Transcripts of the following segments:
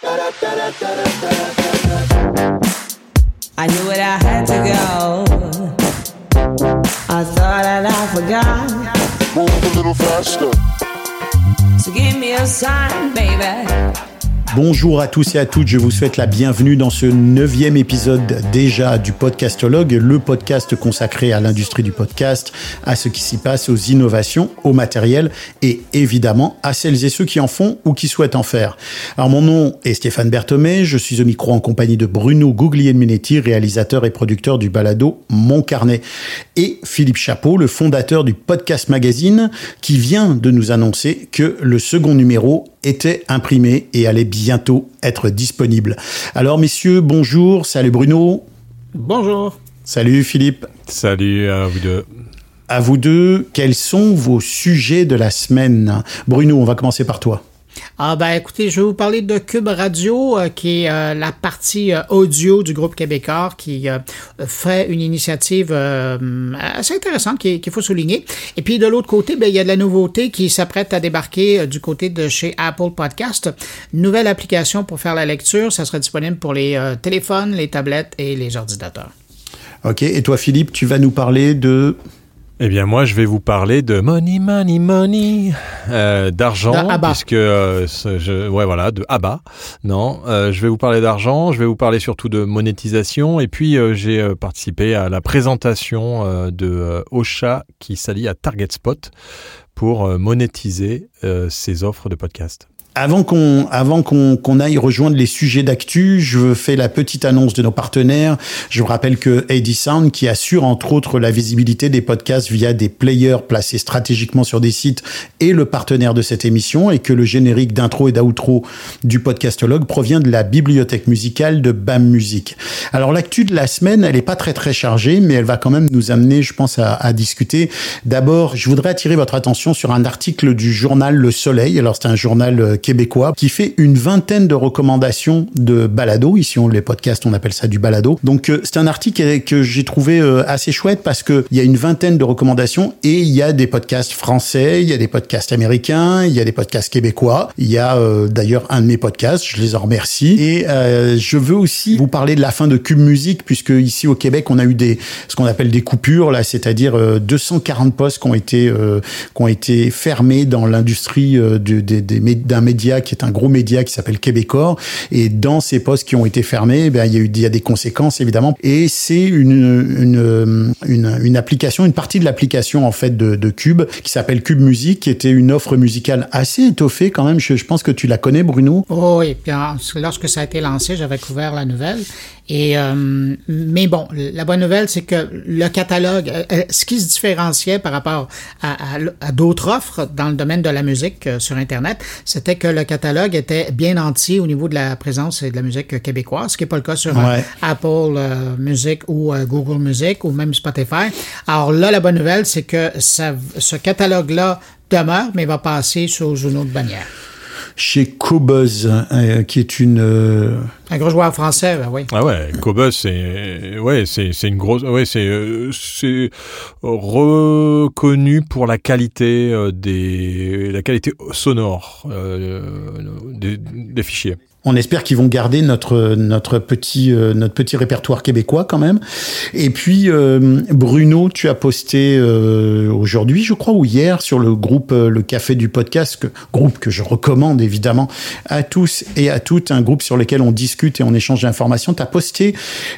I knew what I had to go. I thought that I forgot. Move a little faster. So give me a sign, baby. Bonjour à tous et à toutes, je vous souhaite la bienvenue dans ce neuvième épisode déjà du Podcastologue, le podcast consacré à l'industrie du podcast, à ce qui s'y passe, aux innovations, au matériel et évidemment à celles et ceux qui en font ou qui souhaitent en faire. Alors mon nom est Stéphane Berthomé, je suis au micro en compagnie de Bruno Guglielminetti, réalisateur et producteur du balado Mon Carnet, et Philippe Chapeau, le fondateur du Podcast Magazine, qui vient de nous annoncer que le second numéro était imprimé et allait bientôt être disponible. Alors messieurs, bonjour, salut Bruno. Bonjour. Salut Philippe. Salut à vous deux. À vous deux, quels sont vos sujets de la semaine? Bruno, on va commencer par toi. Ah ben écoutez, je vais vous parler de Cube Radio, euh, qui est euh, la partie euh, audio du groupe québécois qui fait une initiative assez intéressante qu'il faut souligner. Et puis de l'autre côté, ben, il y a de la nouveauté qui s'apprête à débarquer du côté de chez Apple Podcast. Nouvelle application pour faire la lecture, ça sera disponible pour les téléphones, les tablettes et les ordinateurs. Ok, et toi Philippe, tu vas nous parler de... Eh bien, moi, je vais vous parler de money, money, money, euh, d'argent, puisque euh, ce- je, ouais, voilà, de ABBA. Non, euh, je vais vous parler d'argent. Je vais vous parler surtout de monétisation. Et puis, euh, j'ai participé à la présentation euh, de euh, Ocha qui s'allie à Target Spot pour monétiser euh, ses offres de podcast. Avant qu'on avant qu'on qu'on aille rejoindre les sujets d'actu, je fais la petite annonce de nos partenaires. Je vous rappelle que AD Sound, qui assure entre autres la visibilité des podcasts via des players placés stratégiquement sur des sites, est le partenaire de cette émission et que le générique d'intro et d'outro du podcastologue provient de la bibliothèque musicale de BAM Music. Alors l'actu de la semaine, elle est pas très très chargée, mais elle va quand même nous amener, je pense, à, à discuter. D'abord, je voudrais attirer votre attention sur un article du journal Le Soleil. Alors c'est un journal euh, québécois qui fait une vingtaine de recommandations de balado. Ici, on les podcasts, on appelle ça du balado. Donc euh, c'est un article que j'ai trouvé euh, assez chouette parce que il y a une vingtaine de recommandations et il y a des podcasts français, il y a des podcasts américains, il y a des podcasts québécois. Il y a euh, d'ailleurs un de mes podcasts, je les en remercie. Et je veux aussi vous parler de la fin de Cube Musique puisque ici au Québec, on a eu des ce qu'on appelle des coupures là, c'est-à-dire euh, 240 postes qui ont été qui ont été fermés dans l'industrie d'un média qui est un gros média qui s'appelle Québecor. Et dans ces postes qui ont été fermés, bien, il y a eu il y a des conséquences évidemment. Et c'est une, une, une, application, une partie de l'application en fait de, Cube qui s'appelle Cube Musique, qui était une offre musicale assez étoffée quand même. Je, je pense que tu la connais, Bruno. Oh oui, puis lorsque ça a été lancé, j'avais couvert la nouvelle. Et euh, mais bon, la bonne nouvelle, c'est que le catalogue, euh, euh, ce qui se différenciait par rapport à, à l- à d'autres offres dans le domaine de la musique euh, sur Internet, c'était que le catalogue était bien entier au niveau de la présence de la musique québécoise, ce qui n'est pas le cas sur Ouais. Apple Music ou Google Music ou même Spotify. Alors là, la bonne nouvelle, c'est que ça, ce catalogue-là demeure, mais va passer sous une autre bannière. Chez Cobuzz, euh, qui est une euh, Un gros joueur français, ben oui. Ah ouais, Cobus, c'est ouais, c'est c'est une grosse, ouais, c'est euh, c'est reconnu pour la qualité euh, des la qualité sonore euh, des, des fichiers. On espère qu'ils vont garder notre notre petit euh, notre petit répertoire québécois quand même. Et puis euh, Bruno, tu as posté euh, aujourd'hui, je crois, ou hier sur le groupe le Café du podcast, que, groupe que je recommande évidemment à tous et à toutes, un groupe sur lequel on discute et on échange d'informations. Tu as posté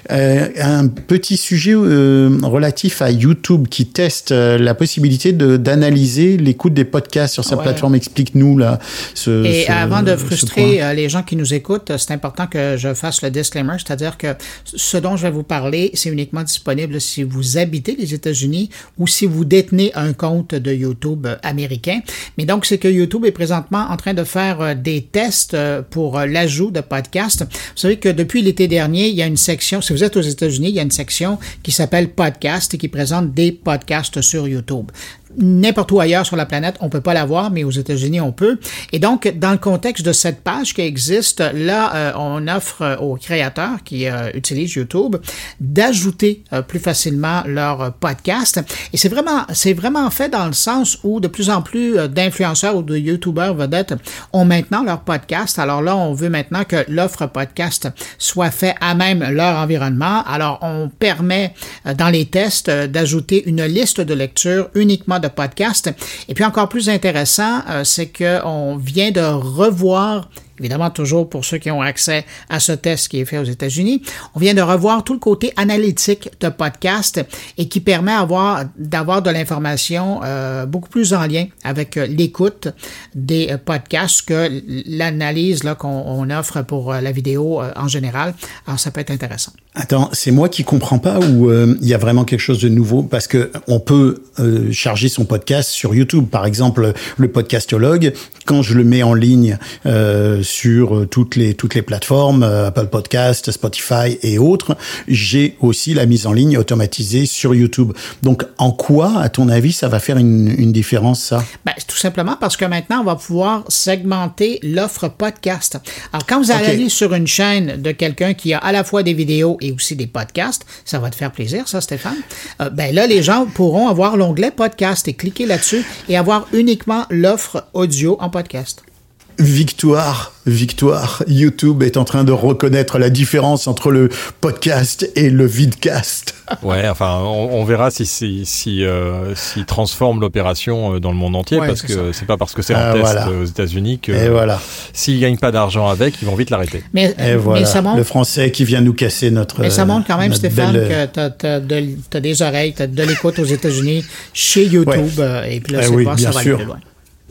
un petit sujet relatif à YouTube qui teste la possibilité d'analyser l'écoute des podcasts sur sa Ouais. plateforme. Explique-nous là. Ce, Et ce- avant de frustrer les gens qui nous écoutent, c'est important que je fasse le disclaimer, c'est-à-dire que ce dont je vais vous parler, c'est uniquement disponible si vous habitez les États-Unis ou si vous détenez un compte de YouTube américain. Mais donc, c'est que YouTube est présentement en train de faire euh, des tests euh, pour euh, l'ajout de podcasts. Vous savez que depuis l'été dernier, il y a une section, si vous êtes aux États-Unis, il y a une section qui s'appelle Podcast et qui présente des podcasts sur YouTube. N'importe où ailleurs sur la planète, on peut pas l'avoir, mais aux États-Unis, on peut. Et donc, dans le contexte de cette page qui existe, là, euh, on offre aux créateurs qui euh, utilisent YouTube d'ajouter euh, plus facilement leur podcast. Et c'est vraiment, c'est vraiment fait dans le sens où de plus en plus d'influenceurs ou de YouTubeurs vedettes ont maintenant leur podcast. Alors là, on veut maintenant que l'offre podcast soit fait à même leur environnement. Alors, on permet dans les tests d'ajouter une liste de lecture uniquement de podcasts. Et puis encore plus intéressant, euh, c'est qu'on vient de revoir évidemment toujours pour ceux qui ont accès à ce test qui est fait aux États-Unis. On vient de revoir tout le côté analytique de podcast et qui permet d'avoir de l'information euh, beaucoup plus en lien avec euh, l'écoute des euh, podcasts que l'analyse qu'on offre pour la vidéo en général. Alors ça peut être intéressant. Attends, c'est moi qui comprends pas ou il y a vraiment quelque chose de nouveau? Parce que on peut charger son podcast sur YouTube, par exemple le podcastologue. Quand je le mets en ligne sur euh, toutes les toutes les plateformes, euh, Apple Podcast, Spotify et autres. J'ai aussi la mise en ligne automatisée sur YouTube. Donc, en quoi, à ton avis, ça va faire une, une différence ça? Ben, Tout simplement parce que maintenant, on va pouvoir segmenter l'offre podcast. Alors, quand vous allez aller sur une chaîne de quelqu'un qui a à la fois des vidéos et aussi des podcasts, ça va te faire plaisir, ça, Stéphane. Euh, ben là, les gens pourront avoir l'onglet podcast et cliquer là-dessus et avoir uniquement l'offre audio en podcast. Victoire, victoire. YouTube est en train de reconnaître la différence entre le podcast et le vidcast. Ouais, enfin, on, verra si si si, euh, transforme l'opération euh, dans le monde entier, parce que c'est pas parce que c'est en ah, test aux États-Unis que et voilà. s'ils gagnent pas d'argent avec, ils vont vite l'arrêter. Mais, voilà. ça montre... le français qui vient nous casser notre. Mais ça montre quand même, Stéphane, que tu as, des oreilles, tu as de l'écoute aux États-Unis chez YouTube, euh, et puis là, eh c'est pas ça va aller plus loin.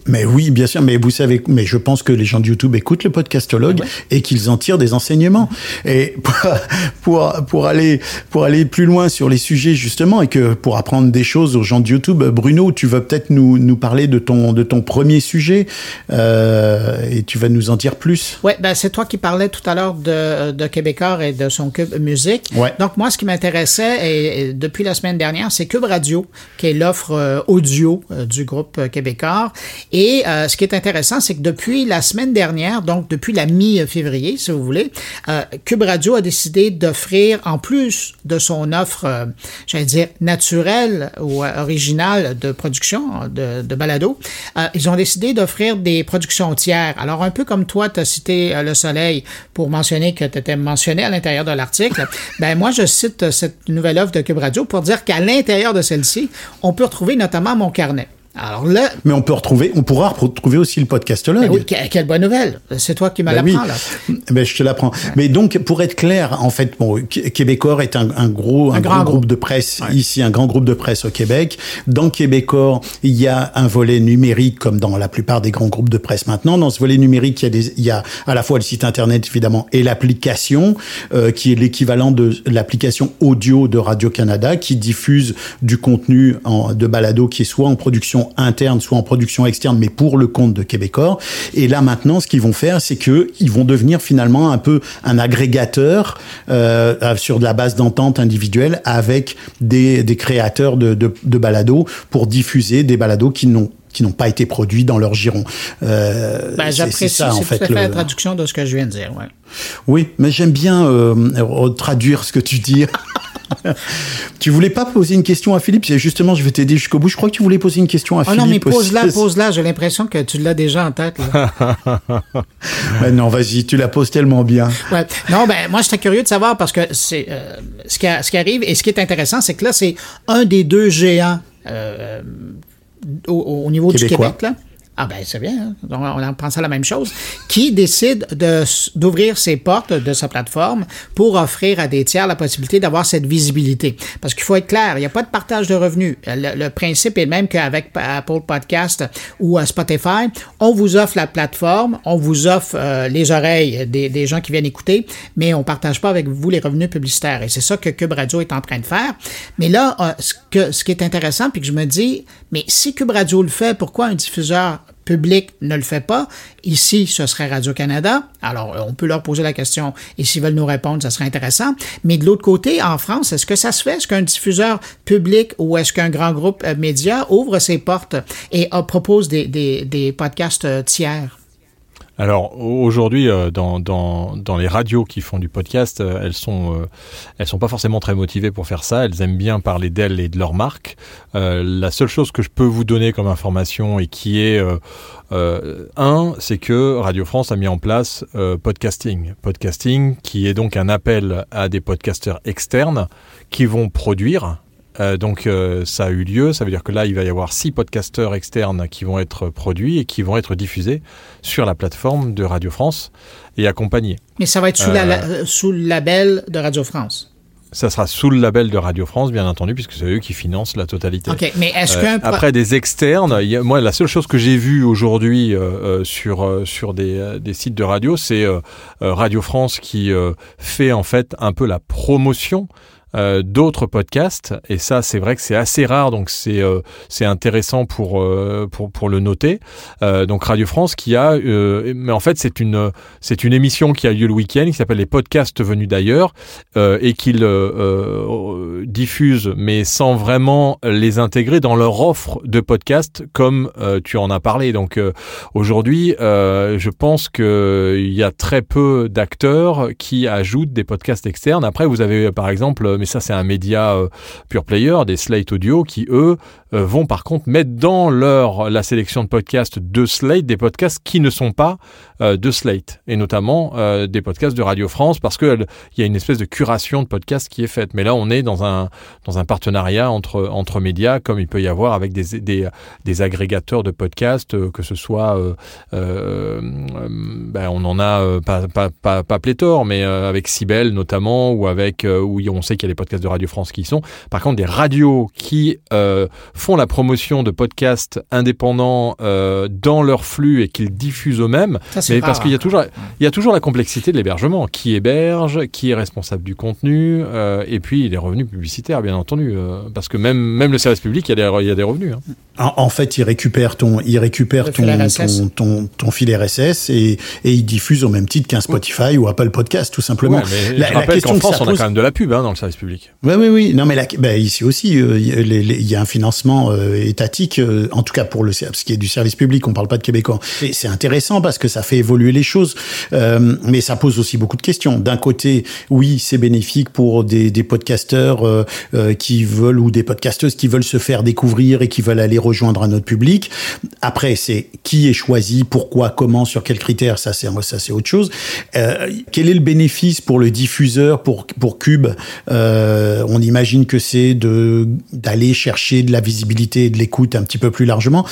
Mais oui, bien sûr, mais vous savez, mais je pense que les gens de YouTube écoutent le podcastologue et qu'ils en tirent des enseignements. Et pour, pour, aller, pour aller plus loin sur les sujets, justement, et que pour apprendre des choses aux gens de YouTube, Bruno, tu vas peut-être nous, nous parler de ton, de ton premier sujet euh, et tu vas nous en dire plus. Oui, ben c'est toi qui parlais tout à l'heure de, de Québécois et de son Cube Musique. Ouais. Donc, moi, ce qui m'intéressait, et, depuis la semaine dernière, c'est Cube Radio, qui est l'offre euh, audio euh, du groupe Québécois. Et euh, ce qui est intéressant, c'est que depuis la semaine dernière, donc depuis la mi-février, si vous voulez, euh, Cube Radio a décidé d'offrir, en plus de son offre, euh, j'allais dire, naturelle ou originale de production, de, de balado, ils ont décidé d'offrir des productions tiers. Alors, un peu comme toi, tu as cité Le Soleil pour mentionner que tu étais mentionné à l'intérieur de l'article, ben moi, je cite cette nouvelle offre de Cube Radio pour dire qu'à l'intérieur de celle-ci, on peut retrouver notamment mon carnet. Alors là. Mais on peut retrouver, on pourra retrouver aussi le podcastologue. Ben oui, quelle bonne nouvelle. C'est toi qui m'as ben l'apprends, là. Ben, je te l'apprends. Mais donc, pour être clair, en fait, bon, Québécois est un, gros, un, grand, groupe de presse ici, un grand groupe de presse au Québec. Dans Québécois, il y a un volet numérique, comme dans la plupart des grands groupes de presse maintenant. Dans ce volet numérique, il y a, des, il y a à la fois le site internet, évidemment, et l'application, euh, qui est l'équivalent de l'application audio de Radio-Canada, qui diffuse du contenu en, de balado qui est soit en production interne, soit en production externe, mais pour le compte de Québecor. Et là maintenant, ce qu'ils vont faire, c'est que ils vont devenir finalement un peu un agrégateur euh, sur de la base d'entente individuelle avec des, des créateurs de, de, de balados pour diffuser des balados qui n'ont qui n'ont pas été produits dans leur giron. Euh, ben, J'apprécie ça, en fait, tout à fait la traduction de ce que je viens de dire. Ouais. Oui, mais j'aime bien euh, traduire ce que tu dis. tu voulais pas poser une question à Philippe? Justement, je vais t'aider jusqu'au bout. Je crois que tu voulais poser une question à Philippe. Oh non, mais pose-la, pose-la. J'ai l'impression que tu l'as déjà en tête. non, vas-y, tu la poses tellement bien. Ouais. Non, ben moi, j'étais curieux de savoir parce que c'est euh, ce, qui ce qui arrive et ce qui est intéressant, c'est que là, c'est un des deux géants euh, au, niveau du Québec. Là. Ah ben c'est bien, hein. on, pense à la même chose, qui décide d'ouvrir ses portes de sa plateforme pour offrir à des tiers la possibilité d'avoir cette visibilité? Parce qu'il faut être clair, il n'y a pas de partage de revenus. Le, principe est le même qu'avec Apple Podcast ou Spotify. On vous offre la plateforme, on vous offre euh, les oreilles des, gens qui viennent écouter, mais on partage pas avec vous les revenus publicitaires. Et c'est ça que Cube Radio est en train de faire. Mais là, euh, ce, que, ce qui est intéressant, puis que je me dis, mais si Cube Radio le fait, pourquoi un diffuseur public ne le fait pas? Ici, ce serait Radio-Canada. Alors, on peut leur poser la question et s'ils veulent nous répondre, ça serait intéressant. Mais de l'autre côté, en France, est-ce que ça se fait? Est-ce qu'un diffuseur public ou est-ce qu'un grand groupe euh, média ouvre ses portes et euh, propose des, des, podcasts euh, tiers? Alors aujourd'hui, euh, dans, les radios qui font du podcast, euh, elles sont euh, sont pas forcément très motivées pour faire ça. Elles aiment bien parler d'elles et de leur marque. la seule chose que je peux vous donner comme information et qui est un, c'est que Radio France a mis en place podcasting. Podcasting, qui est donc un appel à des podcasteurs externes qui vont produire euh, donc euh, ça a eu lieu, ça veut dire que là il va y avoir six podcasteurs externes qui vont être produits et qui vont être diffusés sur la plateforme de Radio France et accompagnés. Mais ça va être sous, euh, sous le label de Radio France ça sera sous le label de Radio France, bien entendu, puisque c'est eux qui financent la totalité. Ok, mais est-ce qu'un après des externes, moi la seule chose que j'ai vue aujourd'hui sur sur des, des, sites de radio, c'est Radio France qui fait en fait un peu la promotion euh, d'autres podcasts. Et ça c'est vrai que c'est assez rare donc c'est euh, c'est intéressant pour, euh, pour pour le noter. Donc Radio France qui a mais en fait c'est une c'est une émission qui a lieu le week-end qui s'appelle les podcasts venus d'ailleurs et qu'ils diffusent mais sans vraiment les intégrer dans leur offre de podcasts comme tu en as parlé. Donc aujourd'hui je pense que il y a très peu d'acteurs qui ajoutent des podcasts externes. Après vous avez par exemple mais ça c'est un média euh, pure player, des Slate Audio, qui eux euh, vont par contre mettre dans leur la sélection de podcasts de Slate des podcasts qui ne sont pas euh, de Slate, et notamment des podcasts de Radio France, parce qu'il y a une espèce de curation de podcasts qui est faite. Mais là, on est dans un, dans un partenariat entre, entre médias, comme il peut y avoir avec des, des, des agrégateurs de podcasts, que ce soit, ben, on en a pas, pas, pas, pléthore, mais avec Sibel notamment, ou avec, où on sait qu'il des podcasts de Radio France qui y sont. Par contre, des radios qui euh, font la promotion de podcasts indépendants euh, dans leur flux et qu'ils diffusent eux-mêmes, mais parce qu'il y a toujours, il y a toujours la complexité de l'hébergement. Qui héberge, qui est responsable du contenu, euh, et puis les revenus publicitaires, bien entendu, parce que même même le service public, il y a des, il y a des revenus. Hein. En, fait, il récupère ton, il récupère ton, ton, ton, ton, fil RSS et, et il diffuse au même titre qu'un Spotify ou Apple Podcast, tout simplement. la, la, question qu'en France, on a quand même de la pub hein, dans le service Oui, oui, oui. Non, mais là, bah, ici aussi, euh, il y a un financement euh, étatique, euh, en tout cas pour le ce qui est du service public. On parle pas de québécois. C'est intéressant parce que ça fait évoluer les choses, mais ça pose aussi beaucoup de questions. D'un côté, oui, c'est bénéfique pour des, podcasteurs qui veulent ou des podcasteuses qui veulent se faire découvrir et qui veulent aller rejoindre un autre public. Après, c'est qui est choisi, pourquoi, comment, sur quels critères. Ça, c'est ça, c'est autre chose. quel est le bénéfice pour le diffuseur, pour pour Cube euh, on imagine que c'est de d'aller chercher de la visibilité et de l'écoute un petit peu plus largement.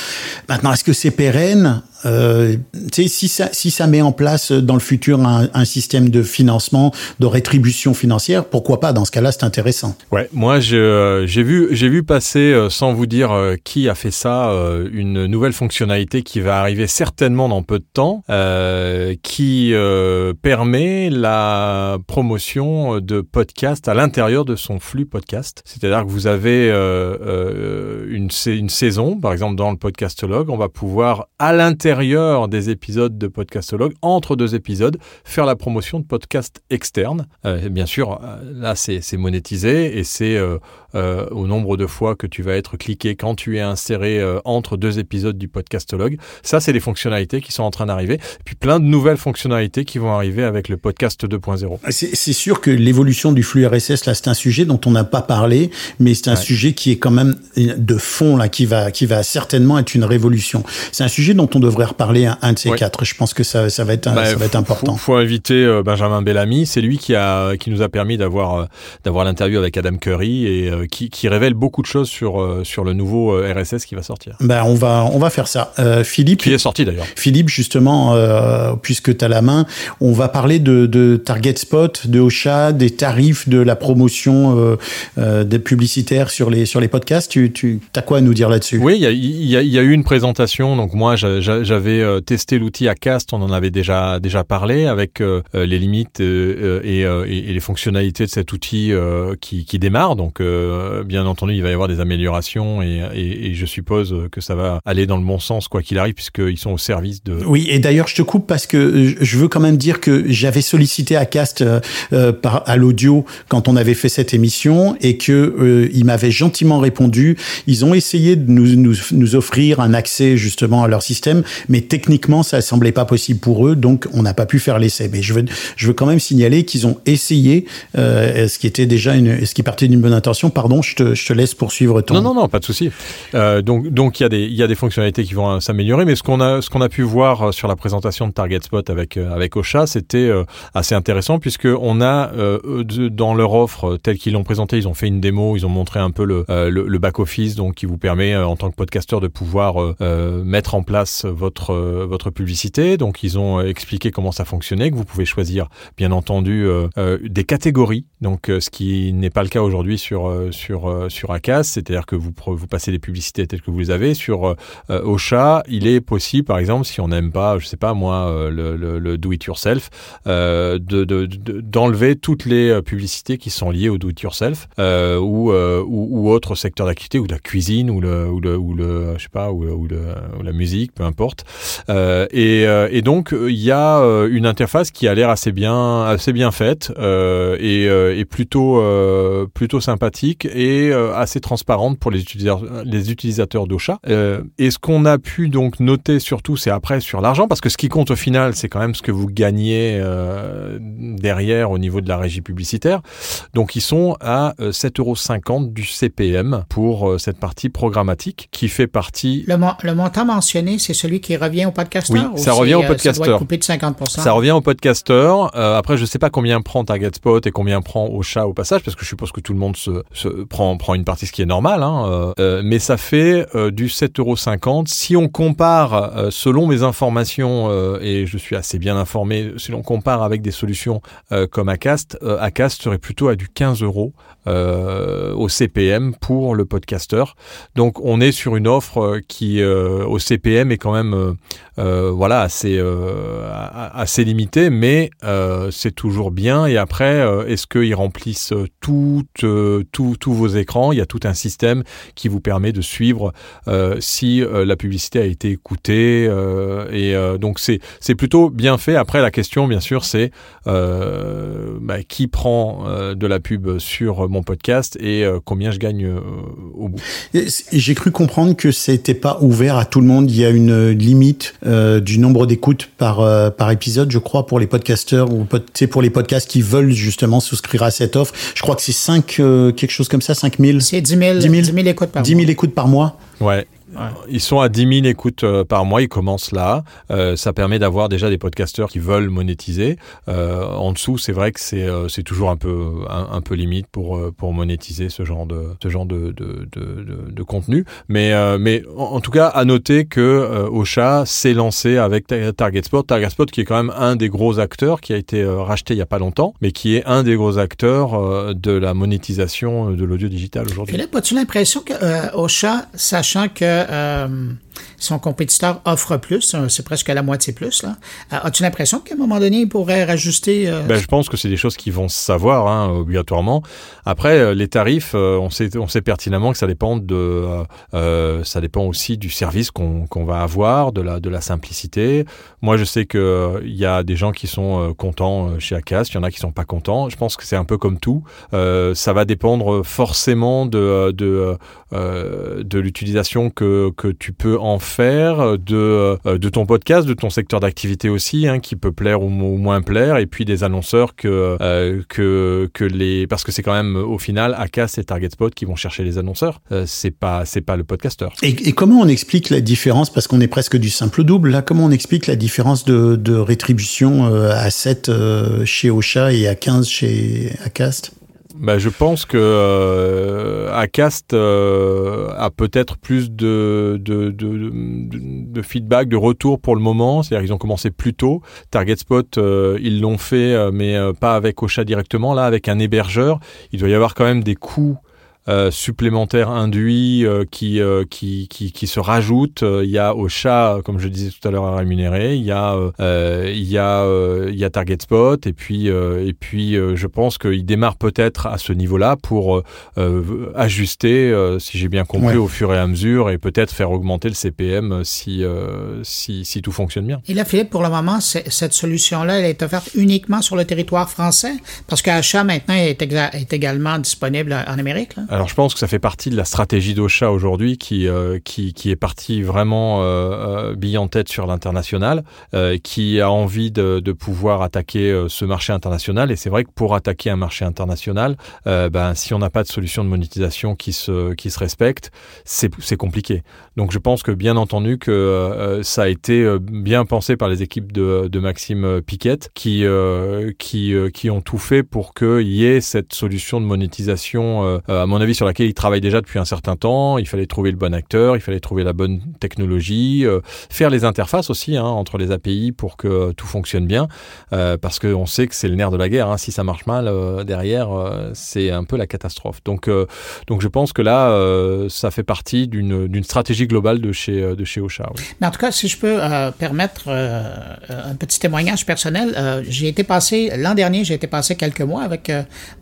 Maintenant, est-ce que c'est pérenne? Euh, si ça, met en place dans le futur un, système de financement, de rétribution financière, pourquoi pas? Dans ce cas-là, c'est intéressant. Ouais, moi j'ai vu, j'ai vu passer, euh, sans vous dire euh, qui a fait ça, euh, une nouvelle fonctionnalité qui va arriver certainement dans peu de temps, qui permet la promotion de podcasts à l'intérieur de son flux podcast. C'est-à-dire que vous avez une, une saison, par exemple dans le podcastologue, on va pouvoir à l'intérieur des épisodes de Podcastologue, entre deux épisodes, faire la promotion de podcasts externes. Euh, bien sûr, euh, là, c'est monétisé et c'est euh, au nombre de fois que tu vas être cliqué quand tu es inséré entre deux épisodes du Podcastologue. Ça, c'est des fonctionnalités qui sont en train d'arriver. Puis plein de nouvelles fonctionnalités qui vont arriver avec le podcast 2.0. C'est sûr que l'évolution du flux RSS, là, c'est un sujet dont on n'a pas parlé, mais c'est un sujet qui est quand même de fond, là, qui va, qui va certainement être une révolution. C'est un sujet dont on devrait reparler un, un de ces quatre. Je pense que ça, ça va être, bah, ça va être important. Faut, faut inviter euh, Benjamin Bellamy. C'est lui qui a, qui nous a permis d'avoir, euh, d'avoir l'interview avec Adam Curry et euh, qui, qui révèle beaucoup de choses sur, sur le nouveau RSS qui va sortir. Ben, on va, on va faire ça. Philippe. Qui est sorti d'ailleurs. Philippe, justement, puisque tu as la main, on va parler de, de Target Spot, de Ocha, des tarifs de la promotion des publicitaires sur les, sur les podcasts. Tu, tu as quoi à nous dire là-dessus? Oui, il y a, y, a, y a eu une présentation. Donc moi, j'avais euh, testé l'outil Acast, on en avait déjà déjà parlé avec euh, euh, les limites euh, et, euh, et, et les fonctionnalités de cet outil euh, qui, qui démarre. Donc, euh, bien entendu, il va y avoir des améliorations et, et, et je suppose que ça va aller dans le bon sens quoi qu'il arrive puisqu'ils sont au service de. Oui, et d'ailleurs, je te coupe parce que je veux quand même dire que j'avais sollicité Acast euh, euh, par, à l'audio quand on avait fait cette émission et que euh, ils m'avaient gentiment répondu. Ils ont essayé de nous, nous, nous offrir un accès justement à leur système, mais techniquement, ça semblait pas possible pour eux, donc on n'a pas pu faire l'essai. Mais je veux, je veux quand même signaler qu'ils ont essayé, euh, ce qui était déjà une, ce qui partait d'une bonne intention. Pardon, je te, je te laisse poursuivre ton. Non, non, non, pas de souci. Euh, donc, il y a des, fonctionnalités qui vont s'améliorer, mais ce qu'on a, qu'on a pu voir euh, sur la présentation de Target Spot avec euh, avec Ocha, c'était euh, assez intéressant puisque on a dans leur offre telle qu'ils l'ont présentée, ils ont fait une démo, ils ont montré un peu le, le, le back office, donc qui vous permet en tant que podcasteur de pouvoir mettre en place votre votre publicité. Donc ils ont expliqué comment ça fonctionnait, que vous pouvez choisir bien entendu des catégories. Donc ce qui n'est pas le cas aujourd'hui sur sur euh, sur Acast, c'est-à-dire que vous vous passez les publicités telles que vous les avez sur euh, euh, Ocha, il est possible par exemple si on n'aime pas, je sais pas moi le, le, le do it yourself euh, de de- de- d'enlever toutes les publicités qui sont liées au do it yourself euh, ou, ou ou autre secteur d'activité ou la cuisine ou le ou le ou je sais pas ou, le ou la musique, peu importe. Euh, et, et donc il y a une interface qui a l'air assez bien assez bien faite euh, et, et plutôt euh, plutôt sympathique et euh, assez transparente pour les utilisateurs les utilisateurs d'Ocha. Euh, et ce qu'on a pu donc noter surtout c'est après sur l'argent parce que ce qui compte au final c'est quand même ce que vous gagnez euh, derrière au niveau de la régie publicitaire. Donc ils sont à euh, 7,50€ du CPM pour cette partie programmatique qui fait partie Le, mon- le montant mentionné, c'est celui qui revient au podcasteur? Oui, ça revient au Ça podcasteur. être coupé de 50 Ça revient au podcasteur. Euh, après, je sais pas combien prend Target Spot et combien prend Ocha au passage, parce que je suppose que tout le monde se, se prend, prend une partie, ce qui est normal. Hein, euh, euh, mais ça fait euh, du 7,50€. Si on compare, euh, selon mes informations, euh, et je suis assez bien informé, si l'on compare avec des solutions euh, comme Acast, euh, Acast serait plutôt à du 15 euros euh, au CPM pour le podcasteur. Donc, on est sur une offre euh, qui, euh, au CPM, est quand même euh, euh, voilà assez euh, assez limité mais euh, c'est toujours bien. Et après euh, est-ce qu'ils remplissent toutes euh, tous vos écrans? Il y a tout un système qui vous permet de suivre euh, si euh, la publicité a été écoutée euh, et euh, donc c'est plutôt bien fait. Après la question bien sûr c'est euh, bah, qui prend euh, de la pub sur mon podcast et euh, combien je gagne euh, au bout J'ai cru comprendre que c'était pas ouvert à tout le monde. Il y a une limite euh, du nombre d'écoutes par euh, par épisode, je crois, pour les podcasteurs ou pour les podcasts qui veulent justement souscrire à cette offre. Je crois que c'est 5 quelque chose comme ça, 5000 C'est 10 000, 10 000 10 000 écoutes par 10 000 mois. écoutes par mois. Ouais. Ils sont à 10 000 écoutes euh, par mois, ils commencent là. Euh, ça permet d'avoir déjà des podcasteurs qui veulent monétiser. Euh, en dessous, c'est vrai que c'est euh, toujours un peu un, peu limite pour euh, pour monétiser ce genre de ce genre de de, de, contenu. Mais euh, mais en, tout cas, à noter que Ocha s'est lancé avec Ta- Target Spot. Target Spot qui est quand même un des gros acteurs qui a été racheté il y a pas longtemps, mais qui est un des gros acteurs de la monétisation de l'audio digital aujourd'hui. Philippe, as-tu l'impression que Ocha, sachant que euh, son compétiteur offre plus, euh, c'est presque la moitié plus, là, euh, as-tu l'impression qu'à un moment donné, il pourrait rajuster euh, Ben, je pense que c'est des choses qui vont se savoir hein, obligatoirement. Après, euh, les tarifs, euh, on sait, on sait pertinemment que ça dépend de, ça dépend aussi du service qu'on qu'on va avoir, de la, de la simplicité. Moi, je sais que il y a des gens qui sont contents chez Acast, il y en a qui sont pas contents. Je pense que c'est un peu comme tout. Ça va dépendre forcément de, de, de l'utilisation que, que tu peux en faire, de, euh, de ton podcast, de ton secteur d'activité aussi, hein, qui peut plaire ou, mo- ou moins plaire, et puis des annonceurs que, euh, que, que les, parce que c'est quand même au final Acast et Target Spot qui vont chercher les annonceurs. Euh, c'est pas, pas le podcasteur. Et, comment on explique la différence parce qu'on est presque du simple double là Comment on explique la différence de, rétribution euh, à 7 euh, chez Ocha et à 15 chez Acast? Bah, je pense que euh, Acast euh, a peut-être plus de, de, de, de, feedback, de retour pour le moment. C'est-à-dire qu'ils ont commencé plus tôt. Target Spot, euh, ils l'ont fait, euh, mais euh, pas avec Ocha directement. Là, avec un hébergeur, il doit y avoir quand même des coûts euh, supplémentaires induits euh, qui, euh, qui, qui, qui se rajoutent. Il y a Ocha, comme je disais tout à l'heure, à rémunérer. Il y a, euh, il y a, euh, il y a Target Spot. Et puis, euh, et puis euh, je pense qu'il démarre peut-être à ce niveau-là pour euh, euh, ajuster, euh, si j'ai bien compris, Ouais. au fur et à mesure et peut-être faire augmenter le CPM si, euh, si, si tout fonctionne bien. Et là, Philippe, pour le moment, cette solution-là, elle est offerte uniquement sur le territoire français parce qu'Achat maintenant est, est également disponible en Amérique. là. Alors je pense que ça fait partie de la stratégie d'Ocha aujourd'hui qui, euh, qui, est partie vraiment euh, euh, bille en tête sur l'international, euh, qui a envie de, de pouvoir attaquer ce marché international. Et c'est vrai que pour attaquer un marché international, ben, si on n'a pas de solution de monétisation qui se, qui se respecte, c'est compliqué. Donc je pense que bien entendu que euh, ça a été euh, bien pensé par les équipes de, de Maxime Piquet qui, euh, qui, euh, qui ont tout fait pour qu'il y ait cette solution de monétisation, euh, euh, à mon avis, sur laquelle ils travaillent déjà depuis un certain temps. Il fallait trouver le bon acteur, il fallait trouver la bonne technologie, euh, faire les interfaces aussi hein, entre les API pour que tout fonctionne bien, euh, parce qu'on sait que c'est le nerf de la guerre. hein. Si ça marche mal euh, derrière, euh, c'est un peu la catastrophe. Donc, euh, donc je pense que là, euh, ça fait partie d'une stratégie globale de chez, euh, de Ocha. Mais en tout cas, si je peux euh, permettre euh, un petit témoignage personnel, j'ai été passé, l'an dernier, j'ai été passé quelques mois avec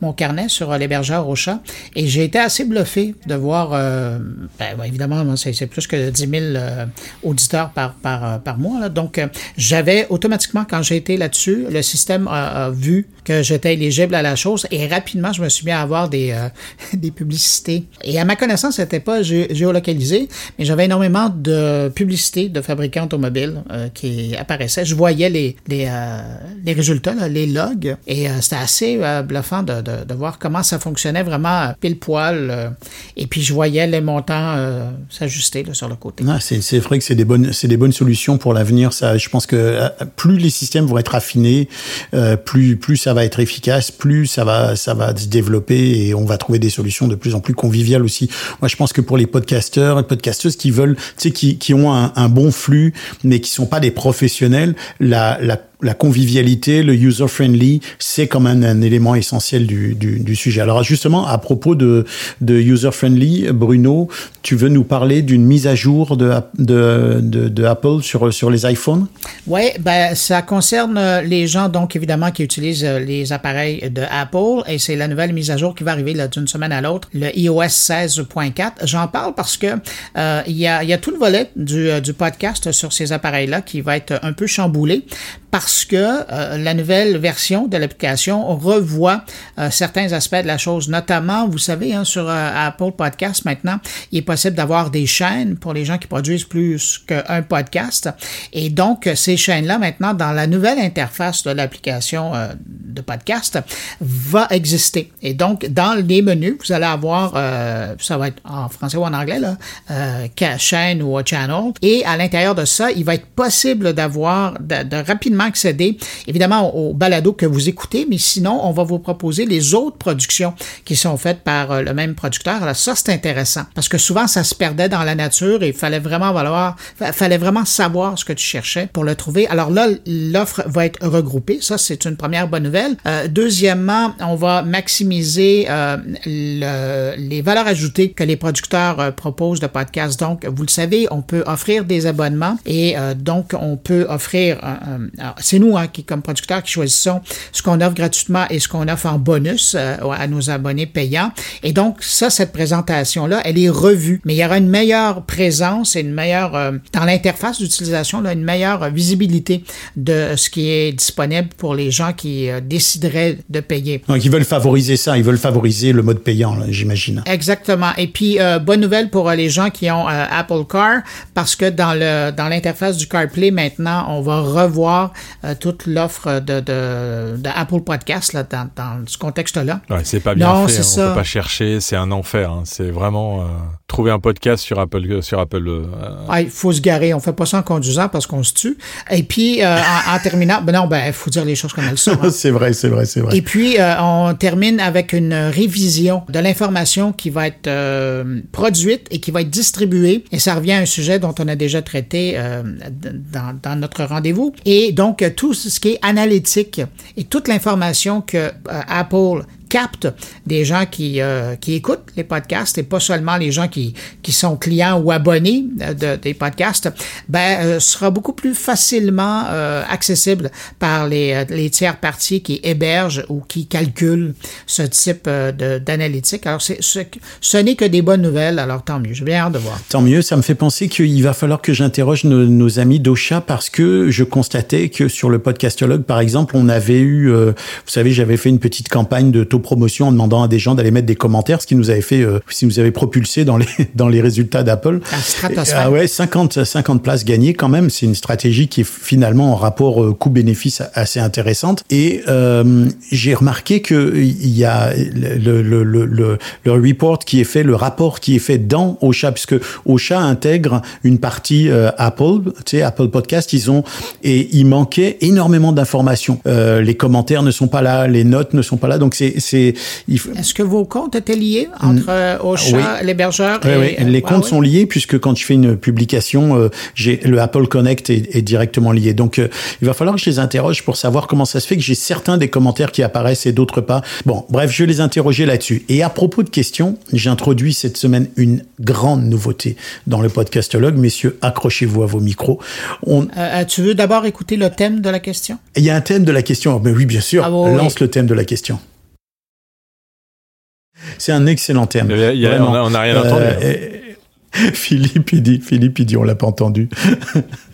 mon carnet sur l'hébergeur au chat et j'ai été assez bluffé de voir, ben, évidemment, moi, c'est plus que 10 000 euh, auditeurs par, par, par mois. donc, j'avais automatiquement, quand j'ai été là-dessus, le système a, vu que j'étais éligible à la chose et rapidement, je me suis mis à avoir des, des publicités. Et à ma connaissance, c'était pas gé- géolocalisé, mais j'avais énormément de publicités de fabricants automobiles euh, qui apparaissaient. Je voyais les, les, euh, les résultats, là, les logs, et euh, c'était assez bluffant de, de, de voir comment ça fonctionnait vraiment pile poil. et puis je voyais les montants s'ajuster sur le côté. Ah, c'est vrai que c'est des bonnes des bonnes solutions pour l'avenir. Je pense que plus les systèmes vont être affinés, plus plus ça va être efficace, plus ça va ça va se développer et on va trouver des solutions de plus en plus conviviales aussi. Moi, je pense que pour les podcasteurs et podcasteuses qui veulent, tu sais, qui qui ont un, un bon flux mais qui sont pas des professionnels, la la la convivialité, le user-friendly, c'est comme un, un élément essentiel du, du, sujet. Alors justement, à propos de, de user-friendly, Bruno, tu veux nous parler d'une mise à jour de, de, de, Apple sur, sur les iPhones? Oui, ben, ça concerne les gens, donc, évidemment, qui utilisent euh, les appareils de Apple et c'est la nouvelle mise à jour qui va arriver d'une semaine à l'autre, le iOS 16.4. J'en parle parce que euh, il y, a, y a tout le volet du, euh, du podcast sur ces appareils-là qui va être un peu chamboulé parce que euh, la nouvelle version de l'application revoit euh, certains aspects de la chose, notamment, vous savez, hein, sur euh, Apple Podcast maintenant, il est possible d'avoir des chaînes pour les gens qui produisent plus qu'un podcast. Et donc, ces chaînes-là, maintenant, dans la nouvelle interface de l'application euh, de podcast, va exister. Et donc, dans les menus, vous allez avoir, euh, ça va être en français ou en anglais, là, chaîne ou channel. Et à l'intérieur de ça, il va être possible d'avoir, de rapidement accéder, évidemment, au, balado que vous écoutez, mais sinon, on va vous proposer les autres productions qui sont faites par euh, le même producteur. Alors ça, c'est intéressant parce que souvent, ça se perdait dans la nature et il fallait vraiment valoir, fa- fallait vraiment savoir ce que tu cherchais pour le trouver. Alors là, l'offre va être regroupée. Ça, c'est une première bonne nouvelle. Euh, deuxièmement, on va maximiser euh, le- les valeurs ajoutées que les producteurs proposent de podcasts. Donc, vous le savez, on peut offrir des abonnements et donc on peut offrir. un- c'est nous hein, qui, comme producteurs, qui choisissons ce qu'on offre gratuitement et ce qu'on offre en bonus euh, à nos abonnés payants. Et donc, ça, cette présentation-là, elle est revue. Mais il y aura une meilleure présence et une meilleure, euh, dans l'interface d'utilisation, là, une meilleure visibilité de ce qui est disponible pour les gens qui euh, décideraient de payer. Donc, ils veulent favoriser ça, ils veulent favoriser le mode payant, là, j'imagine. Exactement. Et puis, euh, bonne nouvelle pour euh, les gens qui ont euh, Apple Car, parce que dans le dans l'interface du CarPlay, maintenant, on va revoir euh, toute l'offre de, de, de Apple Podcast là, dans, dans ce contexte-là. Ouais, c'est pas bien Non, fait, hein, on peut pas chercher, c'est un enfer. hein. C'est vraiment euh, trouver un podcast sur Apple, sur Apple. euh, il faut se garer. On fait pas ça en conduisant parce qu'on se tue. Et puis, en, en terminant, ben non, ben, il faut dire les choses comme elles sont. hein. c'est vrai, c'est vrai, c'est vrai. Et puis, on termine avec une révision de l'information qui va être produite et qui va être distribuée. Et ça revient à un sujet dont on a déjà traité dans, dans notre rendez-vous. Et donc, euh, tout ce qui est analytique et toute l'information que euh, Apple capte des gens qui, euh, qui écoutent les podcasts et pas seulement les gens qui, qui sont clients ou abonnés euh, de, des podcasts, ben, euh, sera beaucoup plus facilement euh, accessible par les, euh, les tiers parties qui hébergent ou qui calculent ce type euh, d'analytique. Alors, c'est, ce, ce n'est que des bonnes nouvelles, alors tant mieux. J'ai bien hâte de voir. Tant mieux, ça me fait penser qu'il va falloir que j'interroge nos, nos amis d'Ocha parce que je constatais que sur le podcastologue, par exemple, on avait eu, vous savez, j'avais fait une petite campagne de taux promotion en demandant à des gens d'aller mettre des commentaires, ce qui nous avait fait, euh, ce qui nous avait propulsé dans les dans les résultats d'Apple. Ah ouais, 50 50 places gagnées quand même, c'est une stratégie qui est finalement en rapport euh, coût-bénéfice assez intéressante. Et euh, j'ai remarqué que il y a le, le, le, le, le report qui est fait, le rapport qui est fait dans Ocha, puisque Ocha intègre une partie euh, Apple, tu sais, Apple Podcast, ils ont et il manquait énormément d'informations. Les commentaires ne sont pas là, les notes ne sont pas là, donc c'est c'est il faut- Est-ce que vos comptes étaient liés entre euh, Ocha, Oui. l'hébergeur et... euh, les ah comptes sont liés puisque quand je fais une publication, euh, j'ai le Apple Connect est, est directement lié. Donc il va falloir que je les interroge pour savoir comment ça se fait que j'ai certains des commentaires qui apparaissent et d'autres pas. Bon, bref, je vais les interroger là-dessus. Et à propos de questions, j'ai introduit cette semaine une grande nouveauté dans le podcastologue. Messieurs, accrochez-vous à vos micros. On, euh, tu veux d'abord écouter le thème de la question? il y a un thème de la question. Mais oui, bien sûr. Ah bon, Lance oui. le thème de la question. C'est un excellent. Il y a- il y a- Vraiment. on n'a rien entendu. hein. euh, Philippe, il dit, Philippe, il dit, on l'a pas entendu.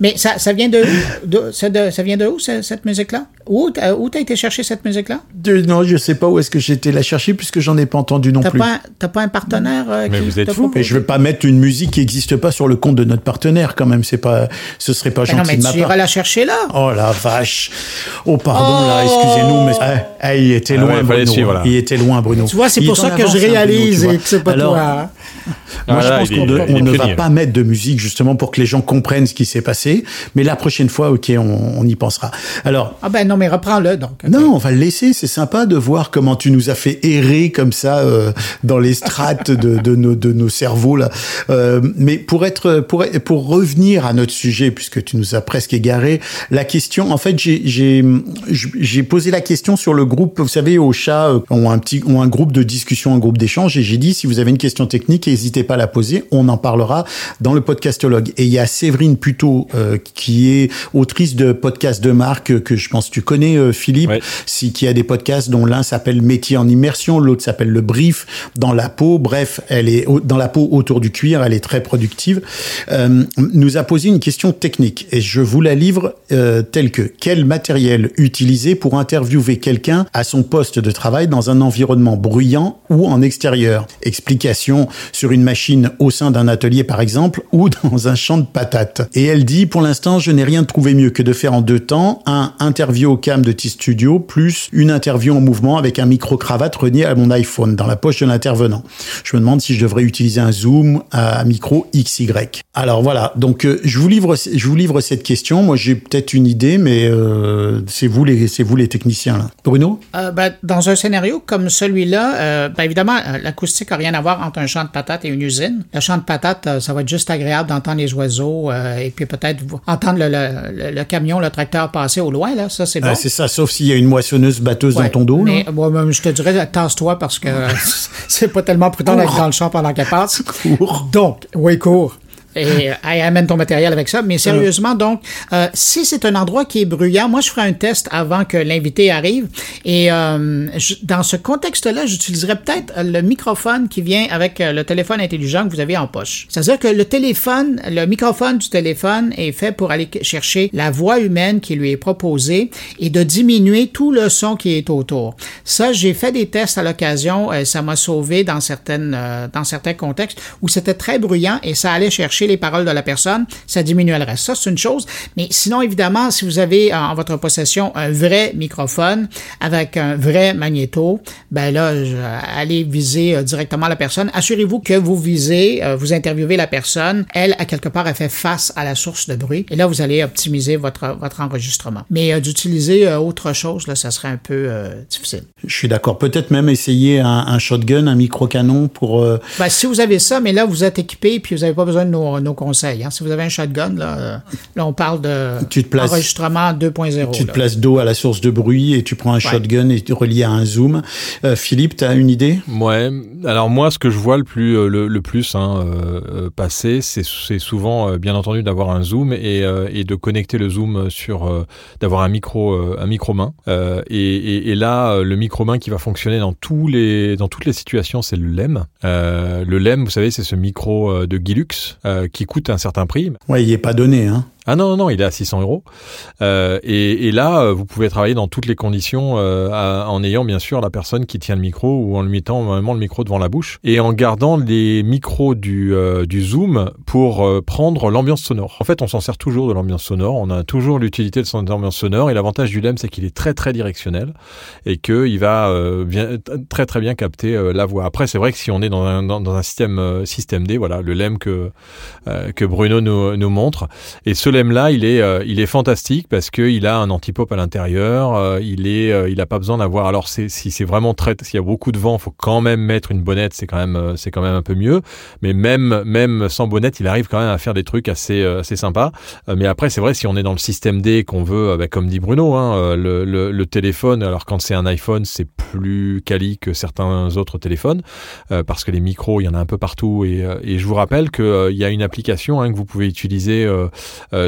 Mais ça, ça vient de où? De- ça, de- ça vient de où, ce- cette musique-là? Où t'as où t'as été chercher cette musique-là? Non, je sais pas où est-ce que j'ai été la chercher puisque j'en ai pas entendu non plus. t'as pas un partenaire euh, Mais qui vous êtes fou. Et je veux pas mettre une musique qui n'existe pas sur le compte de notre partenaire quand même. C'est pas, ce serait pas Ben non, gentil mais de ma tu part. iras la chercher là. Oh la vache. Oh pardon là, Oh. excusez-nous, mais ah, ah, il était Ah loin ouais, Bruno. suivre. Il était loin Bruno. Tu vois, c'est pour ça que je hein, Bruno, réalise et que c'est pas Alors, toi. Moi, Ah, je pense qu'on ne- va pas mettre de musique justement pour que les gens comprennent ce qui s'est passé. Mais la prochaine fois, ok, on, on y pensera. Alors, Ah ben non, mais reprends-le donc. non, on va le laisser. C'est sympa de voir comment tu nous as fait errer comme ça euh, dans les strates de, de, nos, de nos cerveaux là. Euh, mais pour être pour pour revenir à notre sujet, puisque tu nous as presque égaré, la question. En fait, j'ai j'ai j'ai posé la question sur le groupe. Vous savez, au chat euh, ont un petit ont un groupe de discussion, un groupe d'échange. Et j'ai dit si vous avez une question technique, n'hésitez pas à la poser. On en parlera dans le podcastologue. Et il y a Séverine Puto euh, qui est autrice de podcasts de marque que je pense que tu connais, euh, Philippe Ouais. si qui a des podcasts dont l'un s'appelle Métier en immersion, l'autre s'appelle Le Brief dans la peau. Bref, elle est au- dans la peau autour du cuir, elle est très productive. Euh, nous a posé une question technique et je vous la livre euh, telle que quel matériel utiliser pour interviewer quelqu'un à son poste de travail dans un environnement bruyant ou en extérieur? Explication sur une machine au sein d'un atelier par exemple ou dans un champ de patates. Et elle dit pour l'instant je n'ai rien trouvé mieux que de faire en deux temps un interview au cam de T-Studio plus une interview en mouvement avec un micro-cravate relié à mon iPhone dans la poche de l'intervenant. Je me demande si je devrais utiliser un zoom à micro XY. Alors voilà, donc euh, je vous livre je vous livre cette question. Moi j'ai peut-être une idée, mais euh, c'est vous les vous les techniciens là. Bruno? Euh, ben, dans un scénario comme celui-là, ben, évidemment, l'acoustique n'a rien à voir entre un champ de patates et une usine. Le champ de patates, euh, ça va être juste agréable d'entendre les oiseaux euh, et puis peut-être entendre le, le- le- le camion, le tracteur passer au loin. Là, ça c'est bon. Ah, c'est ça, sauf s'il y a une moissonneuse batteuse Ouais, dans ton dos. Mais je te dirais, tasse-toi parce que euh, c'est pas tellement prudent d'être dans le champ pendant qu'elle passe. Cours. Donc, oui, cours. Et euh, amène ton matériel avec ça. Mais sérieusement, donc, euh, si c'est un endroit qui est bruyant, moi, je ferai un test avant que l'invité arrive. Et euh, dans ce contexte-là, j'utiliserais peut-être le microphone qui vient avec le téléphone intelligent que vous avez en poche. C'est-à-dire que le téléphone, le microphone du téléphone est fait pour aller chercher la voix humaine qui lui est proposée et de diminuer tout le son qui est autour. Ça, j'ai fait des tests à l'occasion. ça m'a sauvé dans certaines, dans certains contextes où c'était très bruyant et ça allait chercher les paroles de la personne, ça diminuait le reste. Ça, c'est une chose. Mais sinon, évidemment, si vous avez en votre possession un vrai microphone avec un vrai magnéto, ben là, allez viser euh, directement la personne. Assurez-vous que vous visez, euh, vous interviewez la personne. Elle, à quelque part, elle fait face à la source de bruit. Et là, vous allez optimiser votre, votre enregistrement. Mais euh, d'utiliser euh, autre chose, là, ça serait un peu euh, difficile. Je suis d'accord. Peut-être même essayer un, un shotgun, un micro-canon pour. euh, Ben, si vous avez ça, mais là, vous êtes équipé puis vous n'avez pas besoin de nos nos, nos conseils. hein. Si vous avez un shotgun, là, euh, là on parle de Tu te places- enregistrement 2.0. Tu te là. places dos à la source de bruit et tu prends un shotgun et tu relié à un zoom. Euh, Philippe, tu as une idée? Ouais. Alors moi, ce que je vois le plus euh, le, le plus hein, euh, passer, c'est souvent euh, bien entendu d'avoir un zoom et, euh, et de connecter le zoom sur euh, d'avoir un micro un micro main. Euh, et, et, et là, le micro main qui va fonctionner dans tous les dans toutes les situations, c'est le LEM. Euh, le LEM, vous savez, c'est ce micro de Gilux euh, qui coûte un certain prix. Ouais, il est pas donné. Hein. Ah non, non, non, il est à 600 euros. Euh, et, et là, euh, vous pouvez travailler dans toutes les conditions euh, en ayant bien sûr la personne qui tient le micro ou en lui mettant vraiment le micro devant la bouche et en gardant les micros du, euh, du Zoom pour euh, prendre l'ambiance sonore. En fait, on s'en sert toujours de l'ambiance sonore. On a toujours l'utilité de son ambiance sonore et l'avantage du LEM, c'est qu'il est très très directionnel et qu'il va euh, bien, très très bien capter la voix. Après, c'est vrai que si on est dans un, dans, un système système D, voilà, le LEM que que Bruno nous, nous montre. Et ce là, il est euh, il est fantastique parce que il a un anti-pop à l'intérieur. euh, il est euh, il a pas besoin d'avoir. Alors c'est si c'est vraiment très s'il y a beaucoup de vent, faut quand même mettre une bonnette. C'est quand même c'est quand même un peu mieux. Mais même même sans bonnette, il arrive quand même à faire des trucs assez assez sympas. Mais après, c'est vrai si on est dans le système D qu'on veut, bah, comme dit Bruno, hein, le, téléphone. Alors quand c'est un iPhone, c'est plus quali que certains autres téléphones parce que les micros, il y en a un peu partout. Et, je vous rappelle qu'il il y a une application hein, que vous pouvez utiliser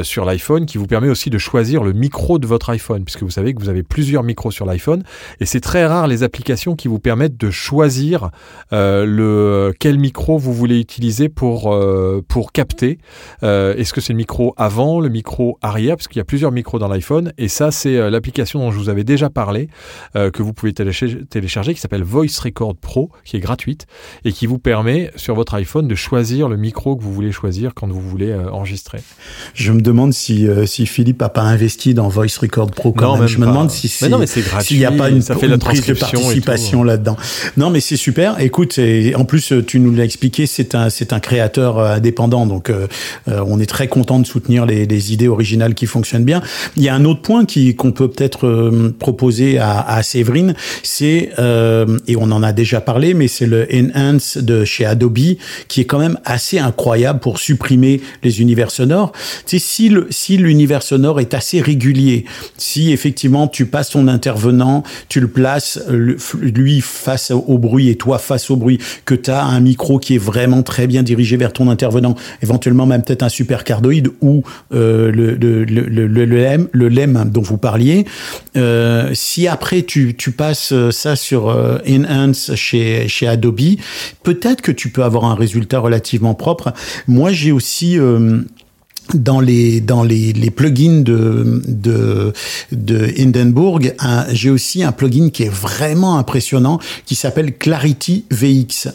euh, sur l'iPhone qui vous permet aussi de choisir le micro de votre iPhone, puisque vous savez que vous avez plusieurs micros sur l'iPhone. Et c'est très rare les applications qui vous permettent de choisir euh, le quel micro vous voulez utiliser pour euh, pour capter. Euh, Est-ce que c'est le micro avant, le micro arrière, parce qu'il y a plusieurs micros dans l'iPhone. Et ça, c'est l'application dont je vous avais déjà parlé, que vous pouvez télécharger, télécharger, qui s'appelle Voice Record Pro, qui est gratuite et qui vous permet sur votre iPhone de choisir le micro que vous voulez choisir quand vous voulez enregistrer. Je me si, euh, si Philippe a pas investi dans Voice Record Pro quand Non, même. même Je me demande si s'il n'y a pas une, ça fait la prise de participation là-dedans. Non, mais c'est super. Écoute, et en plus tu nous l'as expliqué, c'est un c'est un créateur euh, indépendant, donc euh, euh, on est très content de soutenir les, les idées originales qui fonctionnent bien. Il y a un autre point qui qu'on peut peut-être euh, proposer à, à Séverine, c'est euh, et on en a déjà parlé, mais c'est le Enhance de chez Adobe qui est quand même assez incroyable pour supprimer les univers sonores. Tu sais, si le si l'univers sonore est assez régulier, si effectivement tu passes ton intervenant, tu le places lui face au bruit et toi face au bruit, que tu as un micro qui est vraiment très bien dirigé vers ton intervenant, éventuellement même peut-être un super cardoïde ou euh, le, le, le, le, le, LEM, le LEM dont vous parliez. Euh, si après tu, tu passes ça sur euh, Enhance chez, chez Adobe, peut-être que tu peux avoir un résultat relativement propre. Moi, j'ai aussi... dans les dans les, les plugins de de de Hindenburg, j'ai aussi un plugin qui est vraiment impressionnant qui s'appelle Clarity VX.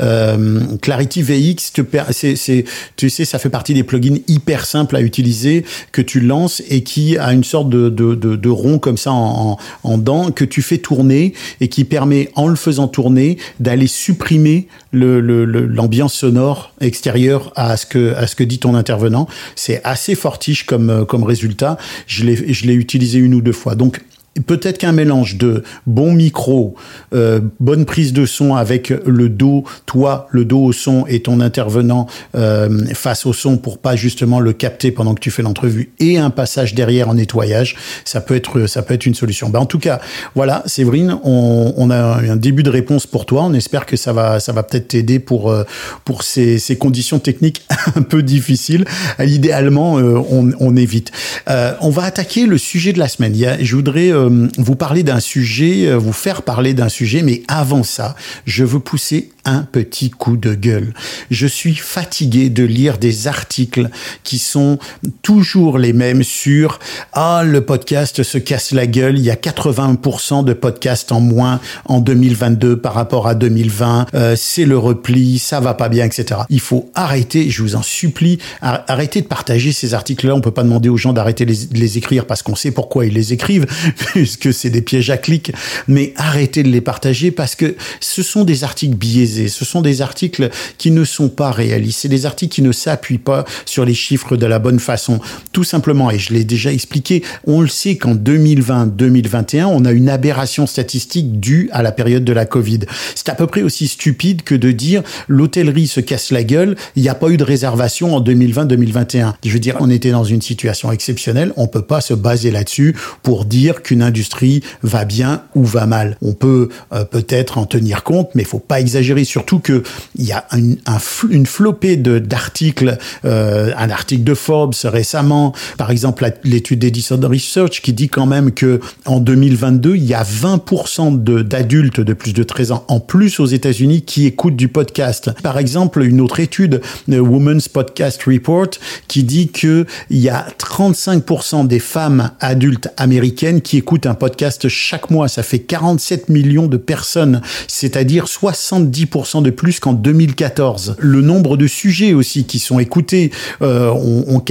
Euh, Clarity VX, c'est c'est tu sais ça fait partie des plugins hyper simples à utiliser que tu lances et qui a une sorte de de de, rond comme ça en, en en dents que tu fais tourner et qui permet en le faisant tourner d'aller supprimer le le- le- l'ambiance sonore extérieure à ce que à ce que dit ton intervenant. C'est assez fortiche comme euh, comme résultat. Je l'ai je l'ai utilisé une ou deux fois. Donc Peut-être qu'un mélange de bon micro, euh, bonne prise de son avec le dos, toi, le dos au son et ton intervenant euh, face au son pour pas justement le capter pendant que tu fais l'entrevue et un passage derrière en nettoyage, ça peut être ça peut être une solution. Ben, en tout cas, voilà, Séverine, on, on a un début de réponse pour toi. On espère que ça va ça va peut-être t'aider pour euh, pour ces, ces conditions techniques un peu difficiles. Idéalement, euh, on, on évite. Euh, on va attaquer le sujet de la semaine. Il y a, je voudrais euh, vous parler d'un sujet, euh, vous faire parler d'un sujet, mais avant ça, je veux pousser un petit coup de gueule. Je suis fatigué de lire des articles qui sont toujours les mêmes sur ah le podcast se casse la gueule, il y a 80% de podcasts en moins en 2022 par rapport à 2020, euh, c'est le repli, ça va pas bien, etc. Il faut arrêter, je vous en supplie, ar- arrêtez de partager ces articles-là. On peut pas demander aux gens d'arrêter de les écrire parce qu'on sait pourquoi ils les écrivent, plus que c'est des pièges à clics, mais arrêtez de les partager parce que ce sont des articles biaisés, ce sont des articles qui ne sont pas réalistes, c'est des articles qui ne s'appuient pas sur les chiffres de la bonne façon. Tout simplement, et je l'ai déjà expliqué, on le sait qu'en 2020-2021, on a une aberration statistique due à la période de la Covid. C'est à peu près aussi stupide que de dire l'hôtellerie se casse la gueule, il n'y a pas eu de réservation en 2020-2021. Je veux dire, on était dans une situation exceptionnelle, on peut pas se baser là-dessus pour dire qu'une industrie va bien ou va mal. On peut euh, peut-être en tenir compte, mais il faut pas exagérer. Surtout que il y a une, un, une flopée d'articles, euh, un article de Forbes récemment, par exemple l'étude d'Edison Research qui dit quand même que en 2022 il y a 20% d'adultes de, plus de 13 ans en plus aux États-Unis qui écoutent du podcast. Par exemple, une autre étude, le Women's Podcast Report, qui dit que il y a 35% des femmes adultes américaines qui écoutent un podcast chaque mois. Ça fait 47 millions de personnes, c'est-à-dire 70% de plus qu'en 2014. Le nombre de sujets aussi qui sont écoutés, euh, on, on,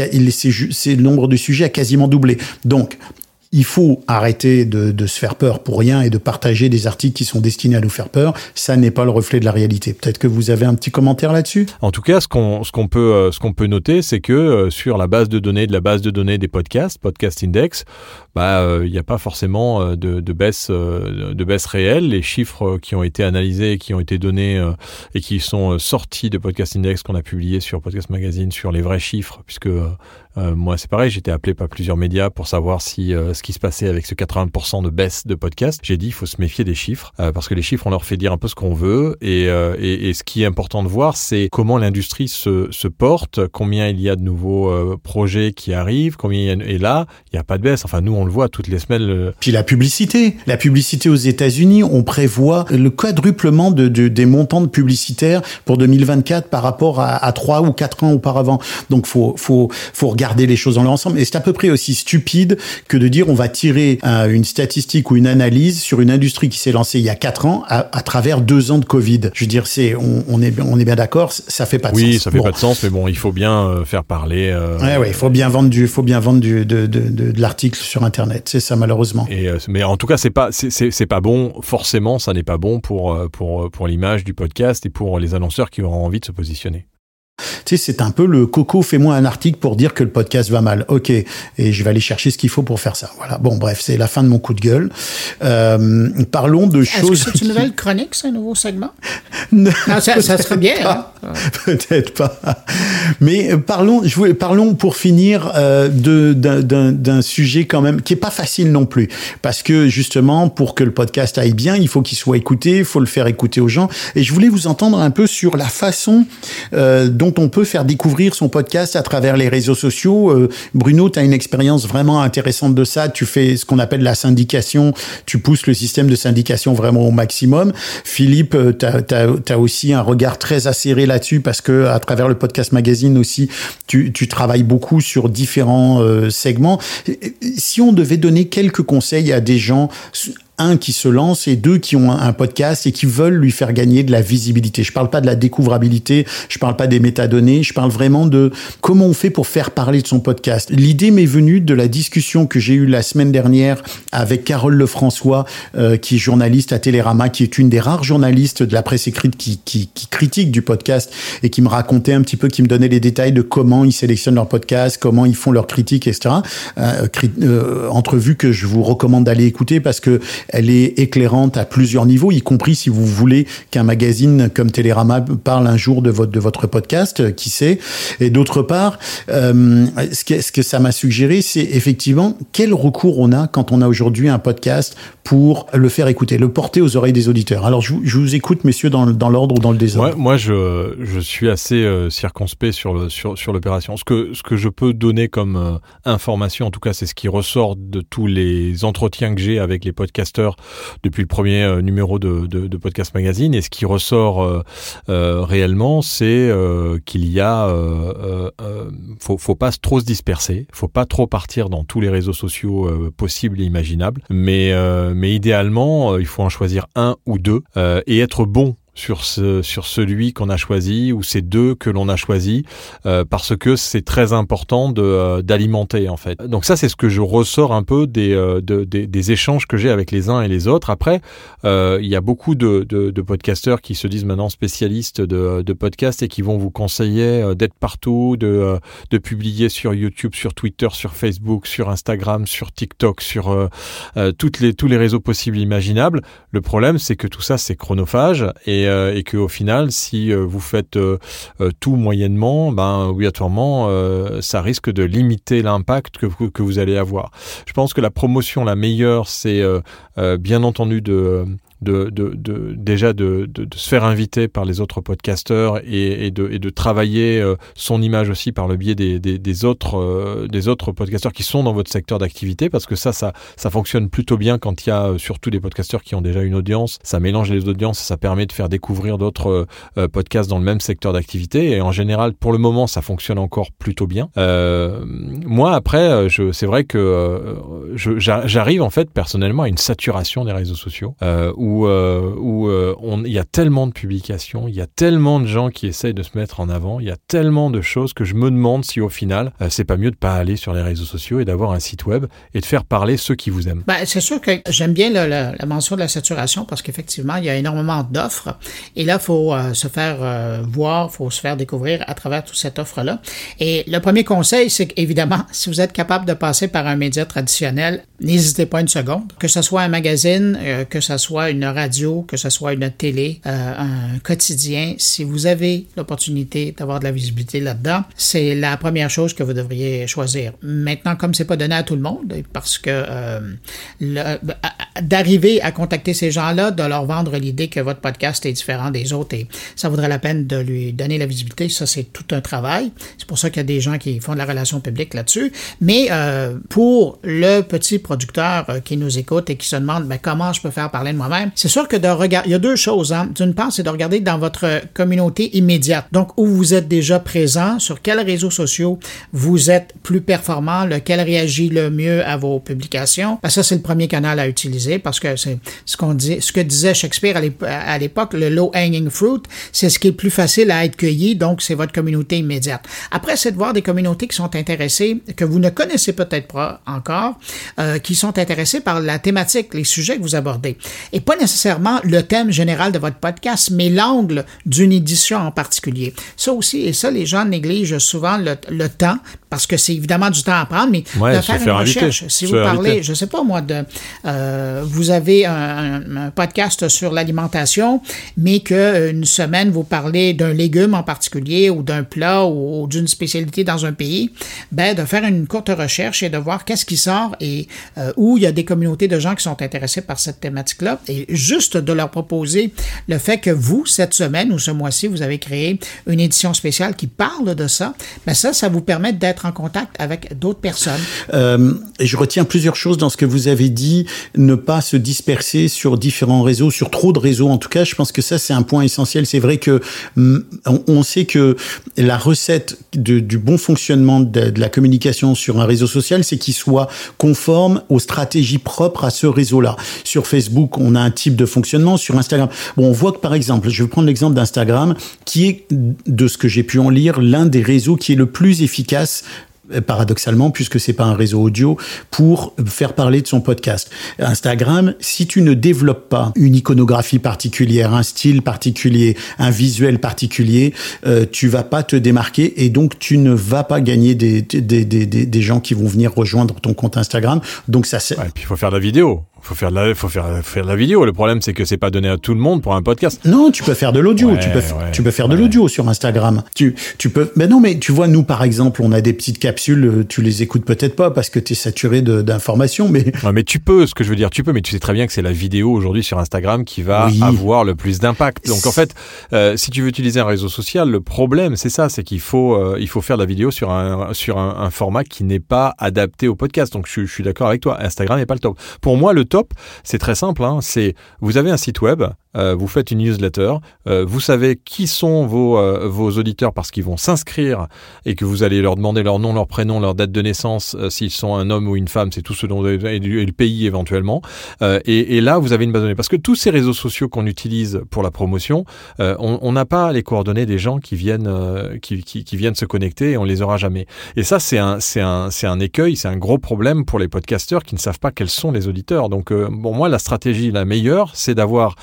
c'est le nombre de sujets a quasiment doublé. Donc, il faut arrêter de, de, se faire peur pour rien et de partager des articles qui sont destinés à nous faire peur. Ça n'est pas le reflet de la réalité. Peut-être que vous avez un petit commentaire là-dessus? En tout cas, ce qu'on ce qu'on peut euh, ce qu'on peut noter, c'est que euh, sur la base de données de la base de données des podcasts, Podcast Index, bah euh, il n'y a pas forcément de, de baisse de baisse réelle. Les chiffres qui ont été analysés, qui ont été donnés et qui sont sortis de Podcast Index qu'on a publié sur Podcast Magazine sur les vrais chiffres, puisque euh, moi, c'est pareil, j'étais appelé par plusieurs médias pour savoir si euh, ce qui se passait avec ce 80% de baisse de podcast. J'ai dit, il faut se méfier des chiffres euh, parce que les chiffres, on leur fait dire un peu ce qu'on veut. Et, et, et, ce qui est important de voir, c'est comment l'industrie se, se, porte, combien il y a de nouveaux projets qui arrivent, combien il y a... Et là, il n'y a pas de baisse. Enfin, nous, on le voit toutes les semaines. Puis la publicité. La publicité aux États-Unis, on prévoit le quadruplement de, de, des montants de publicitaires pour 2024 par rapport à, à 3 ou 4 ans auparavant. Donc, faut, faut, faut regarder les choses dans leur ensemble. Et c'est à peu près aussi stupide que de dire on va tirer euh, une statistique ou une analyse sur une industrie qui s'est lancée il y a quatre ans à, à, travers deux ans de Covid. Je veux dire, c'est on, on est on est bien d'accord, ça fait pas de oui, sens. Oui, ça fait bon. pas de sens, mais bon, il faut bien euh, faire parler. Euh... Ouais, ouais, il faut bien vendre du, faut bien vendre du, de, de, de, de l'article sur Internet. C'est ça malheureusement. Euh, mais en tout cas, c'est pas c'est pas bon. Forcément, ça n'est pas bon pour euh, pour pour l'image du podcast et pour les annonceurs qui auront envie de se positionner. Tu sais, c'est un peu le coco, fais-moi un article pour dire que le podcast va mal. Ok, et je vais aller chercher ce qu'il faut pour faire ça. Voilà. Bon, bref, c'est la fin de mon coup de gueule. Euh, parlons de choses. Est-ce que c'est une nouvelle chronique, c'est un nouveau segment? Non, ça, ça, serait bien. Hein? Peut-être pas. Mais parlons, je voulais, parlons pour finir euh, d'un sujet quand même qui est pas facile non plus, parce que justement, pour que le podcast aille bien, il faut qu'il soit écouté, il faut le faire écouter aux gens. Et je voulais vous entendre un peu sur la façon euh, dont on peut faire découvrir son podcast à travers les réseaux sociaux. Euh, Bruno, tu as une expérience vraiment intéressante de ça. Tu fais ce qu'on appelle la syndication. Tu pousses le système de syndication vraiment au maximum. Philippe, tu as, aussi un regard très acéré là-dessus parce que à travers le podcast magazine aussi, tu, tu travailles beaucoup sur différents euh, segments. Si on devait donner quelques conseils à des gens un qui se lance et deux qui ont un podcast et qui veulent lui faire gagner de la visibilité. Je parle pas de la découvrabilité, je parle pas des métadonnées, je parle vraiment de comment on fait pour faire parler de son podcast. L'idée m'est venue de la discussion que j'ai eue la semaine dernière avec Carole Lefrançois, euh, qui est journaliste à Télérama, qui est une des rares journalistes de la presse écrite qui, qui, qui critique du podcast et qui me racontait un petit peu, qui me donnait les détails de comment ils sélectionnent leur podcast, comment ils font leurs critiques, etc. Euh, euh, entrevue que je vous recommande d'aller écouter parce que elle est éclairante à plusieurs niveaux, y compris si vous voulez qu'un magazine comme Télérama parle un jour de votre, podcast, euh, qui sait. Et d'autre part, euh, ce que ça m'a suggéré, c'est effectivement quel recours on a quand on a aujourd'hui un podcast pour le faire écouter, le porter aux oreilles des auditeurs. Alors je, vous écoute, messieurs, dans, l'ordre ou dans le désordre. Moi, je, suis assez euh, circonspect sur l'opération. Ce que, je peux donner comme euh, information, en tout cas, c'est ce qui ressort de tous les entretiens que j'ai avec les podcasteurs depuis le premier euh, numéro de, Podcast Magazine. Et ce qui ressort réellement, c'est qu'il y a, faut, faut pas trop se disperser, faut pas trop partir dans tous les réseaux sociaux possibles et imaginables, mais mais idéalement, il faut en choisir un ou deux et être bon sur ce, sur celui qu'on a choisi ou ces deux que l'on a choisi euh, parce que c'est très important euh, d'alimenter en fait. Donc ça c'est ce que je ressors un peu des euh, de, des, des échanges que j'ai avec les uns et les autres. Après il y a beaucoup de, de, de, podcasteurs qui se disent maintenant spécialistes de, de podcasts et qui vont vous conseiller d'être partout, de de publier sur YouTube, sur Twitter, sur Facebook, sur Instagram, sur TikTok, sur toutes les tous les réseaux possibles imaginables. Le problème c'est que tout ça c'est chronophage euh, et qu'au final, si euh, vous faites euh, tout moyennement, ben obligatoirement, ça risque de limiter l'impact que que vous allez avoir. Je pense que la promotion la meilleure, c'est bien entendu de de, de, de déjà de, de, se faire inviter par les autres podcasteurs et, et, de, et de travailler euh, son image aussi par le biais des, des, des autres, euh, des autres podcasteurs qui sont dans votre secteur d'activité, parce que ça, ça, ça fonctionne plutôt bien quand il y a euh, surtout des podcasteurs qui ont déjà une audience. Ça mélange les audiences, ça permet de faire découvrir d'autres podcasts dans le même secteur d'activité. Et en général, pour le moment, ça fonctionne encore plutôt bien. moi, après, c'est vrai que j'arrive en fait personnellement à une saturation des réseaux sociaux où où, euh, euh, il y a tellement de publications, il y a tellement de gens qui essayent de se mettre en avant, il y a tellement de choses que je me demande si au final, euh, c'est pas mieux de pas aller sur les réseaux sociaux et d'avoir un site web et de faire parler ceux qui vous aiment. Ben, c'est sûr que j'aime bien la mention de la saturation parce qu'effectivement, il y a énormément d'offres et là, il faut se faire voir, il faut se faire découvrir à travers toute cette offre-là. Et le premier conseil, c'est qu'évidemment, si vous êtes capable de passer par un média traditionnel, n'hésitez pas une seconde, que ce soit un magazine, que ce soit une une radio, que ce soit une télé, euh, un quotidien, si vous avez l'opportunité d'avoir de la visibilité là-dedans, c'est la première chose que vous devriez choisir. Maintenant, comme c'est pas donné à tout le monde, parce que euh, d'arriver à contacter ces gens-là, de leur vendre l'idée que votre podcast est différent des autres et ça vaudrait la peine de lui donner la visibilité, ça c'est tout un travail. C'est pour ça qu'il y a des gens qui font de la relation publique là-dessus. Mais euh, pour le petit producteur qui nous écoute et qui se demande ben, comment je peux faire parler de moi-même, c'est sûr que de regarder, il y a deux choses. Hein. D'une part, c'est de regarder dans votre communauté immédiate. Donc, où vous êtes déjà présent, sur quels réseaux sociaux vous êtes plus performant, lequel réagit le mieux à vos publications. Ben, ça, c'est le premier canal à utiliser parce que c'est ce qu'on dit, ce que disait Shakespeare à l'époque, le low hanging fruit, c'est ce qui est plus facile à être cueilli. Donc, c'est votre communauté immédiate. Après, c'est de voir des communautés qui sont intéressées, que vous ne connaissez peut-être pas encore, euh, qui sont intéressées par la thématique, les sujets que vous abordez. Et pas nécessairement le thème général de votre podcast, mais l'angle d'une édition en particulier. Ça aussi, et ça, les gens négligent souvent le, le temps, parce que c'est évidemment du temps à prendre, mais de faire, une recherche. Si vous parlez, je sais pas moi, de euh, vous avez un, podcast sur l'alimentation, mais que euh, semaine vous parlez d'un légume en particulier ou d'un plat ou, d'une spécialité dans un pays, ben de faire une courte recherche et de voir qu'est-ce qui sort et euh, où il y a des communautés de gens qui sont intéressés par cette thématique-là et juste de leur proposer le fait que vous cette semaine ou ce mois-ci vous avez créé une édition spéciale qui parle de ça, ben ça ça vous permet d'être en contact avec d'autres personnes. Euh, je retiens plusieurs choses dans ce que vous avez dit. Ne pas se disperser sur différents réseaux, sur trop de réseaux. En tout cas, je pense que ça, c'est un point essentiel. C'est vrai que mm, on, sait que la recette du bon fonctionnement de, de, la communication sur un réseau social, c'est qu'il soit conforme aux stratégies propres à ce réseau-là. Sur Facebook, on a un type de fonctionnement. Sur Instagram, bon, on voit que par exemple, je vais prendre l'exemple d'Instagram, qui est, de ce que j'ai pu en lire, l'un des réseaux qui est le plus efficace paradoxalement, puisque c'est pas un réseau audio, pour faire parler de son podcast. Instagram, si tu ne développes pas une iconographie particulière, un style particulier, un visuel particulier, euh, tu vas pas te démarquer et donc tu ne vas pas gagner des, des, des, des, gens qui vont venir rejoindre ton compte Instagram. Donc ça c'est. Ouais, puis il faut faire de la vidéo. Faut faire de la, faut faire, faire de la vidéo. Le problème, c'est que c'est pas donné à tout le monde pour un podcast. Non, tu peux faire de l'audio. tu peux, tu peux faire de l'audio sur Instagram. Tu, tu peux. Mais non, mais tu vois, nous, par exemple, on a des petites capsules. Euh, tu les écoutes peut-être pas parce que tu es saturé d'informations, mais. Ouais, mais tu peux. Ce que je veux dire, tu peux. Mais tu sais très bien que c'est la vidéo aujourd'hui sur Instagram qui va avoir le plus d'impact. Donc en fait, euh, si tu veux utiliser un réseau social, le problème, c'est ça, c'est qu'il faut, euh, il faut faire de la vidéo sur un, sur un, un format qui n'est pas adapté au podcast. Donc je, je suis d'accord avec toi. Instagram n'est pas le top. Pour moi, le top, c'est très simple. Hein. C'est vous avez un site web euh, vous faites une newsletter, euh, vous savez qui sont vos, euh, vos auditeurs parce qu'ils vont s'inscrire et que vous allez leur demander leur nom, leur prénom, leur date de naissance, s'ils sont un homme ou une femme, c'est tout ce dont et, et le pays éventuellement. Et, là, vous avez une base de données. Parce que tous ces réseaux sociaux qu'on utilise pour la promotion, on n'a pas les coordonnées des gens qui viennent, qui, qui, qui se connecter et on les aura jamais. Et ça, c'est un, c'est un, c'est un écueil, c'est un gros problème pour les podcasteurs qui ne savent pas quels sont les auditeurs. Donc, euh, bon, moi, la stratégie la meilleure, c'est d'avoir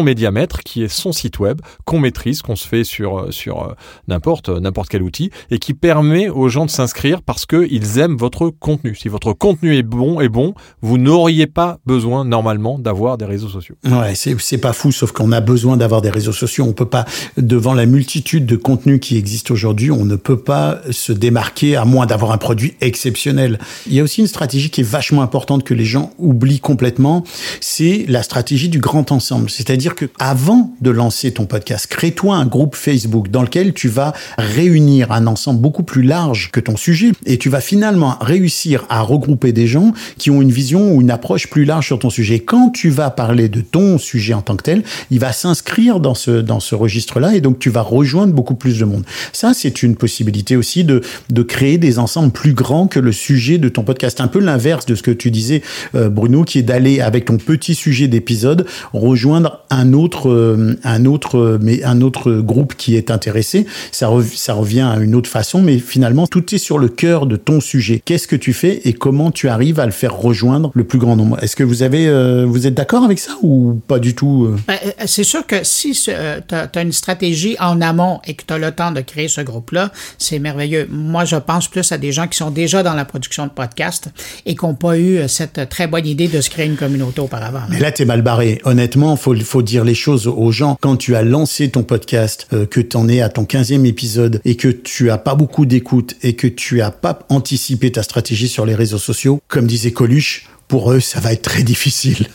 médiamètre qui est son site web qu'on maîtrise, qu'on se fait sur euh, sur euh, n'importe n'importe quel outil et qui permet aux gens de s'inscrire parce que ils aiment votre contenu. Si votre contenu est bon est bon, vous n'auriez pas besoin normalement d'avoir des réseaux sociaux. Ouais, c'est c'est pas fou, sauf qu'on a besoin d'avoir des réseaux sociaux. On peut pas, devant la multitude de contenus qui existent aujourd'hui, on ne peut pas se démarquer à moins d'avoir un produit exceptionnel. Il y a aussi une stratégie qui est vachement importante que les gens oublient complètement, c'est la stratégie du grand ensemble. C'est-à-dire que avant de lancer ton podcast, crée-toi un groupe Facebook dans lequel tu vas réunir un ensemble beaucoup plus large que ton sujet et tu vas finalement réussir à regrouper des gens qui ont une vision ou une approche plus large sur ton sujet. Quand tu vas parler de ton sujet en tant que tel, il va s'inscrire dans ce dans ce registre-là et donc tu vas rejoindre beaucoup plus de monde. Ça, c'est une possibilité aussi de de créer des ensembles plus grands que le sujet de ton podcast. Un peu l'inverse de ce que tu disais, euh, Bruno, qui est d'aller avec ton petit sujet d'épisode rejoindre un autre euh, un autre mais un autre groupe qui est intéressé. Ça rev- ça revient à une autre façon, mais finalement tout est sur le cœur de ton sujet. Qu'est-ce que tu fais et comment tu arrives à le faire rejoindre le plus grand nombre? Est-ce que vous avez euh, vous êtes d'accord avec ça ou pas du tout euh? Ben, euh, c'est sûr que si tu as, une stratégie en amont et que tu as le temps de créer ce groupe-là, c'est merveilleux. Moi, je pense plus à des gens qui sont déjà dans la production de podcasts et qui n'ont pas eu cette très bonne idée de se créer une communauté auparavant. Mais là, t'es mal barré. Honnêtement, faut, faut dire les choses aux gens. Quand tu as lancé ton podcast, euh, que t'en es à ton 15e épisode et que tu as pas beaucoup d'écoute et que tu as pas anticipé ta stratégie sur les réseaux sociaux, comme disait Coluche, pour eux, ça va être très difficile.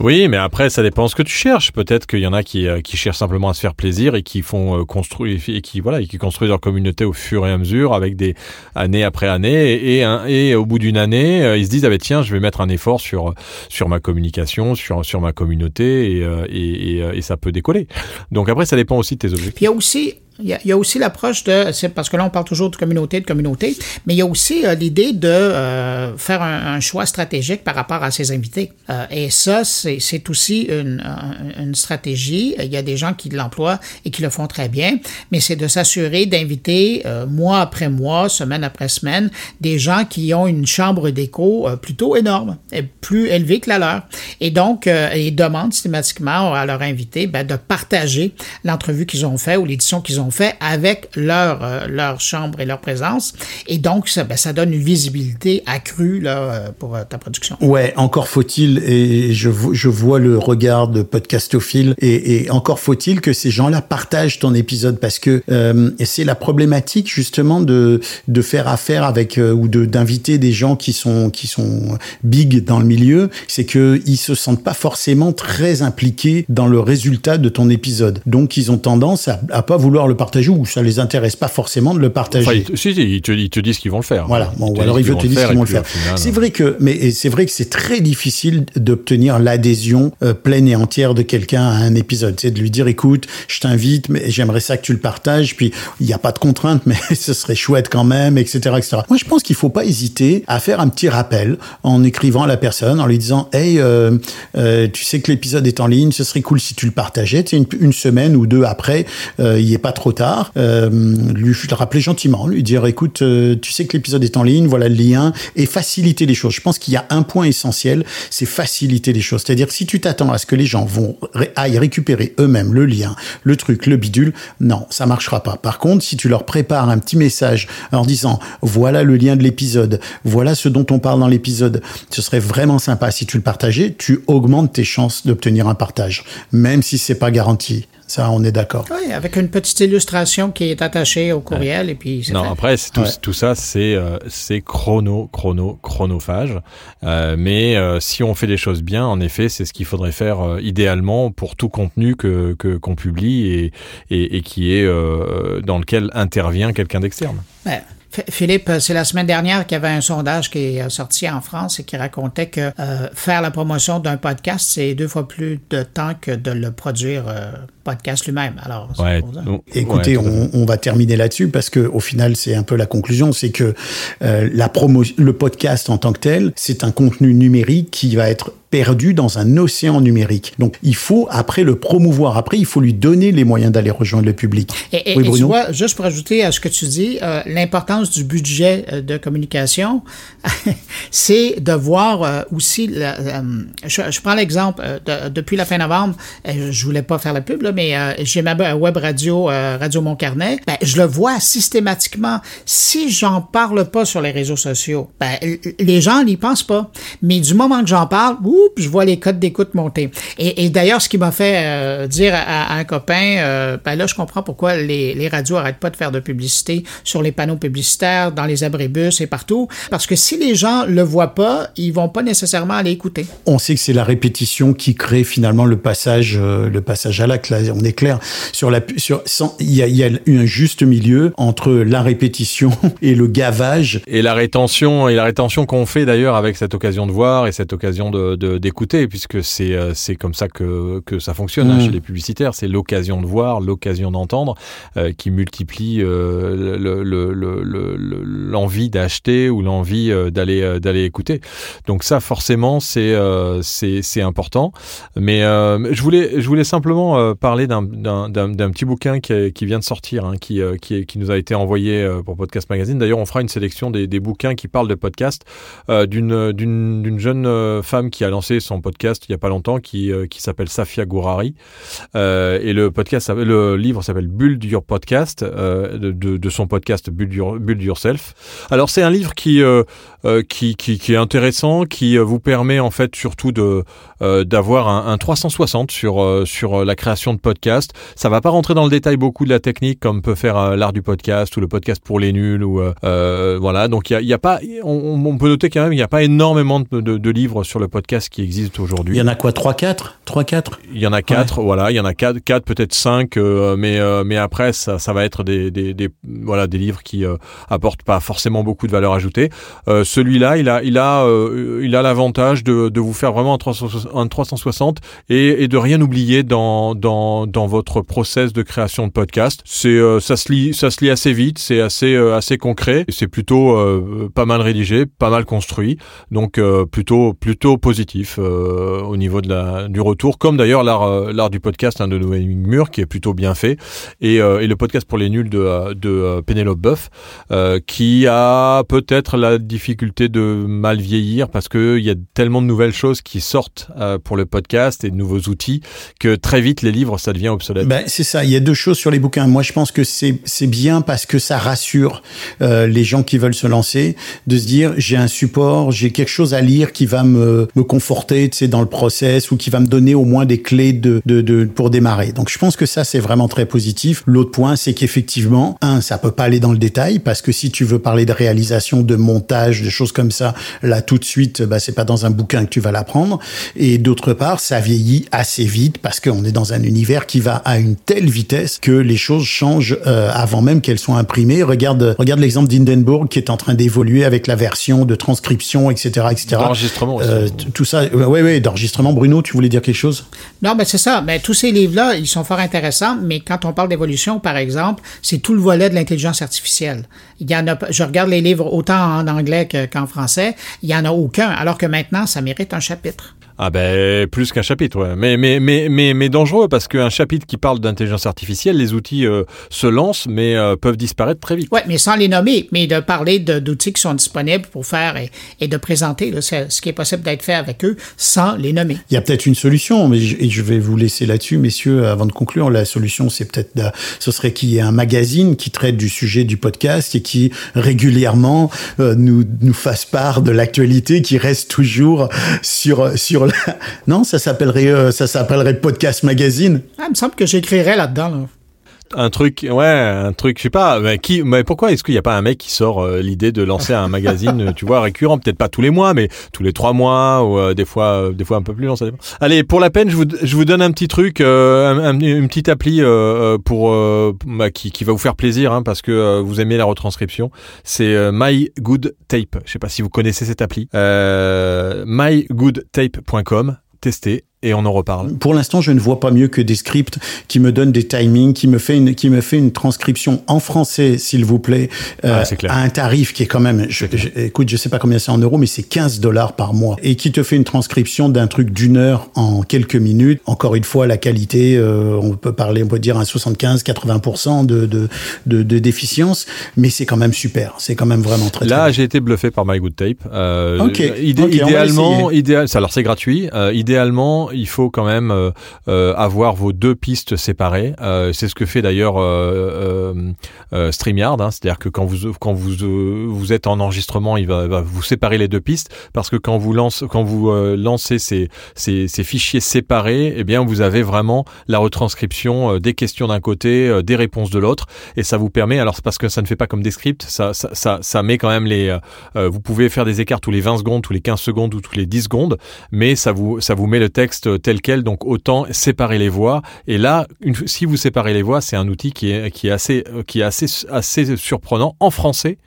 Oui, mais après, ça dépend ce que tu cherches. Peut-être qu'il y en a qui, euh, cherchent simplement à se faire plaisir et qui font euh, construire et qui voilà, et qui construisent leur communauté au fur et à mesure avec des années après années et et, au bout d'une année, euh, ils se disent ah ben tiens, je vais mettre un effort sur sur ma communication, sur sur ma communauté et et, ça peut décoller. Donc après, ça dépend aussi de tes objectifs. Il y a aussi il y a, aussi l'approche de, c'est parce que là on parle toujours de communauté, de communauté, mais il y a aussi l'idée de faire un, choix stratégique par rapport à ses invités. Et ça, c'est aussi une, un- une stratégie. Il y a des gens qui l'emploient et qui le font très bien, mais c'est de s'assurer d'inviter euh, mois après mois, semaine après semaine, des gens qui ont une chambre d'écho euh, plutôt énorme, plus élevée que la leur. Et donc, euh, ils demandent systématiquement à leurs invités ben, de partager l'entrevue qu'ils ont fait ou l'édition qu'ils ont fait avec leur, leur chambre et leur présence. Et donc, ça, ben, ça donne une visibilité accrue là, pour ta production. Ouais, encore faut-il, et je, je vois le regard de podcastophile, et, et encore faut-il que ces gens-là partagent ton épisode, parce que euh, c'est la problématique justement de, de faire affaire avec, euh, ou de d'inviter des gens qui sont, qui sont big dans le milieu, c'est que ils se sentent pas forcément très impliqués dans le résultat de ton épisode. Donc ils ont tendance à, à pas vouloir le partager, ou ça les intéresse pas forcément de le partager. Enfin, ils, te- si, si, ils te, ils te disent qu'ils vont le faire. Voilà. Bon, Ils ou alors disent ils veulent te dire qu'ils vont le faire. C'est vrai que, mais c'est vrai que c'est très difficile d'obtenir l'adhésion euh, pleine et entière de quelqu'un à un épisode. C'est de lui dire, écoute, je t'invite, mais j'aimerais ça que tu le partages. Puis il n'y a pas de contrainte, mais ce serait chouette quand même, etc.. Moi, je pense qu'il faut pas hésiter à faire un petit rappel en écrivant à la personne, en lui disant, hey, euh, euh, tu sais que l'épisode est en ligne, ce serait cool si tu le partageais. Tu une, une semaine ou deux après, il est pas trop tard. Lui le rappeler gentiment, lui dire, écoute, tu sais que l'épisode est en ligne, voilà le lien, et faciliter les choses. Je pense qu'il y a un point essentiel, c'est faciliter les choses. C'est-à-dire si tu t'attends à ce que les gens vont aillent récupérer eux-mêmes le lien, le truc, le bidule, non, ça marchera pas. Par contre, si tu leur prépares un petit message en disant, voilà le lien de l'épisode, voilà ce dont on parle dans l'épisode, ce serait vraiment sympa si tu le partageais, tu augmentes tes chances d'obtenir un partage, même si c'est pas garanti. Ça, on est d'accord. Oui, avec une petite illustration qui est attachée au courriel et puis Non, fait. après, c'est tout, Ouais. tout ça, c'est euh, c'est chrono, chrono, chronophage. Euh, mais euh, si on fait les choses bien, en effet, c'est ce qu'il faudrait faire euh, idéalement pour tout contenu que que- qu'on publie et, et, et qui est euh, dans lequel intervient quelqu'un d'externe. Philippe, euh, c'est la semaine dernière qu'il y avait un sondage qui est sorti en France et qui racontait que euh, faire la promotion d'un podcast, c'est deux fois plus de temps que de le produire euh, podcast lui-même. Alors, c'est Ouais. pour ça. Écoutez, ouais, on, on va terminer là-dessus parce que au final, c'est un peu la conclusion, c'est que euh, la promo, le podcast en tant que tel, c'est un contenu numérique qui va être perdu dans un océan numérique. Donc, il faut après le promouvoir. Après, il faut lui donner les moyens d'aller rejoindre le public. Et, et- oui, et tu Bruno? vois, juste pour ajouter à ce que tu dis, euh, l'importance du budget euh, de communication, c'est de voir euh, aussi, la- je, je prends l'exemple, de- depuis la fin novembre, je voulais pas faire la pub, là, mais euh, j'ai ma web radio, Radio Montcarnet, ben, je le vois systématiquement. Si j'en parle pas sur les réseaux sociaux, ben, les gens n'y pensent pas. Mais du moment que j'en parle, oups, je vois les codes d'écoute monter. Et, et d'ailleurs, ce qui m'a fait euh, dire à, à un copain, euh, ben là, je comprends pourquoi les, les radios arrêtent pas de faire de publicité sur les panneaux publicitaires, dans les abribus et partout. Parce que si les gens le voient pas, ils vont pas nécessairement aller écouter. On sait que c'est la répétition qui crée finalement le passage, euh, le passage à l'acte. On est clair sur la, sur, il y a, y a un juste milieu entre la répétition et le gavage. Et la rétention, et la rétention qu'on fait d'ailleurs avec cette occasion de voir et cette occasion de de- d'écouter, puisque c'est euh, c'est comme ça que que ça fonctionne hein, Mm. chez les publicitaires, c'est l'occasion de voir, l'occasion d'entendre, euh, qui multiplie euh, le- le- le- le- le- l'envie d'acheter ou l'envie euh, d'aller euh, d'aller écouter. Donc ça, forcément, c'est euh, c'est important. Mais euh, je voulais je voulais simplement euh, parler d'un petit bouquin qui, qui vient de sortir, hein, qui euh, qui nous a été envoyé euh, pour Podcast Magazine. D'ailleurs, on fera une sélection des, des bouquins qui parlent de podcast euh, d'une d'une jeune euh, femme qui a lancé son podcast il y a pas longtemps, qui euh, qui s'appelle Safia Gourari. Euh, et le podcast, le livre s'appelle Build Your Podcast, euh, de, de, son podcast Build, Your, Yourself. Alors c'est un livre qui, qui, qui, est intéressant, qui vous permet en fait surtout de d'avoir un, un 360 sur sur la création de podcasts. Ça va pas rentrer dans le détail beaucoup de la technique comme peut faire l'art du podcast ou le podcast pour les nuls ou voilà. Donc il y a, pas, on, peut noter quand même il n'y a pas énormément de livres sur le podcast qui existent aujourd'hui. Il y en a quoi 3 4 3 4 Il y en a quatre, voilà, il y en a quatre, quatre peut-être cinq, euh, mais euh, mais après ça, ça va être des, des, des voilà des livres qui euh, apportent pas forcément beaucoup de valeur ajoutée. Euh, Celui-là, il a il a euh, il a l'avantage de, de vous faire vraiment un 360, un 360 et, et de rien oublier dans dans dans votre process de création de podcast. C'est euh, ça se lit ça se lit assez vite, c'est assez euh, assez concret, et c'est plutôt euh, pas mal rédigé, pas mal construit, donc euh, plutôt plutôt positif euh, au niveau de la du retour, comme d'ailleurs l'art euh, l'art du podcast hein, de Noémie Mur qui est plutôt bien fait, et, euh, et le podcast pour les nuls de euh, de Pénélope Boeuf qui a peut-être la difficulté de mal vieillir parce que il y a tellement de nouvelles choses qui sortent pour le podcast et de nouveaux outils que très vite les livres ça devient obsolète. Ben, c'est ça. Il y a deux choses sur les bouquins. Moi, je pense que c'est c'est bien parce que ça rassure les gens qui veulent se lancer de se dire j'ai un support, j'ai quelque chose à lire qui va me me tu sais, dans le process ou qui va me donner au moins des clés de de, de pour démarrer. Donc, je pense que ça c'est vraiment très positif. L'autre point, c'est qu'effectivement, un, ça peut pas aller dans le détail parce que si tu veux parler de réalisation, de montage, de choses comme ça, là tout de suite, bah c'est pas dans un bouquin que tu vas l'apprendre. Et d'autre part, ça vieillit assez vite parce qu'on est dans un univers qui va à une telle vitesse que les choses changent euh, avant même qu'elles soient imprimées. Regarde, regarde l'exemple d'Hindenburg qui est en train d'évoluer avec la version de transcription, etc., etc. D'enregistrement. Euh, tout ouais, ouais, d'enregistrement. Bruno, tu voulais dire quelque chose? Non, ben c'est ça. Ben, tous ces livres-là, ils sont fort intéressants, mais quand on parle d'évolution, par exemple, c'est tout le volet de l'intelligence artificielle. Il y en a, je regarde les livres autant en anglais que- qu'en français, il y en a aucun, alors que maintenant, ça mérite un chapitre. Ah ben plus qu'un chapitre, ouais. mais mais mais mais mais dangereux parce qu'un chapitre qui parle d'intelligence artificielle, les outils euh, se lancent mais euh, peuvent disparaître très vite. Ouais, mais sans les nommer, mais de parler de- d'outils qui sont disponibles pour faire et, et de présenter là, ce, ce qui est possible d'être fait avec eux sans les nommer. Il y a peut-être une solution, mais je, et je vais vous laisser là-dessus, messieurs, avant de conclure. La solution, c'est peut-être, ce serait qu'il y ait un magazine qui traite du sujet du podcast et qui régulièrement euh, nous nous fasse part de l'actualité, qui reste toujours sur sur la. Non, ça s'appellerait euh, ça s'appellerait podcast magazine. Ah, il me semble que j'écrirais là-dedans. là. Un truc, ouais, un truc, je sais pas, mais qui, mais pourquoi est-ce qu'il n'y a pas un mec qui sort euh, l'idée de lancer un magazine, tu vois, récurrent, peut-être pas tous les mois, mais tous les trois mois ou euh, des fois, euh, des fois un peu plus long, ça dépend. Allez, pour la peine, je vous, je vous donne un petit truc, euh, un- un- une petite appli euh, euh, pour euh, bah, qui, qui va vous faire plaisir, hein, parce que euh, vous aimez la retranscription. C'est euh, My Good Tape. Je sais pas si vous connaissez cette appli. Euh, mygoodtape.com. Testez et on en reparle. Pour l'instant, je ne vois pas mieux que des scripts qui me donnent des timings, qui me fait une, qui me fait une transcription en français, s'il vous plaît, euh, Ah, c'est clair. à un tarif qui est quand même, je, je- écoute, je sais pas combien c'est en euros, mais c'est 15 dollars par mois, et qui te fait une transcription d'un truc d'une heure en quelques minutes. Encore une fois, la qualité, euh, on peut parler, on peut dire un 75-80% de, de, de, de déficience, mais c'est quand même super. C'est quand même vraiment très, très Là, j'ai été bluffé par My Good Tape. Euh, idé- idéalement, idéal, alors c'est gratuit. Euh, il faut quand même euh, euh, avoir vos deux pistes séparées. Euh, c'est ce que fait d'ailleurs euh, Streamyard. Hein, C'est-à-dire que quand vous quand vous euh, vous êtes en enregistrement, il va, va vous séparer les deux pistes parce que quand vous lance, quand vous euh, lancez ces, ces, ces fichiers séparés, eh bien vous avez vraiment la retranscription euh, des questions d'un côté, euh, des réponses de l'autre, et ça vous permet. Alors c'est parce que ça ne fait pas comme des scripts, ça ça ça, ça met quand même les. vous pouvez faire des écarts tous les 20 secondes, tous les 15 secondes ou tous les 10 secondes, mais ça vous ça vous met le texte tel quel, donc autant séparer les voix. Et là, une, si vous séparez les voix, c'est un outil qui est qui est assez qui est assez assez surprenant en français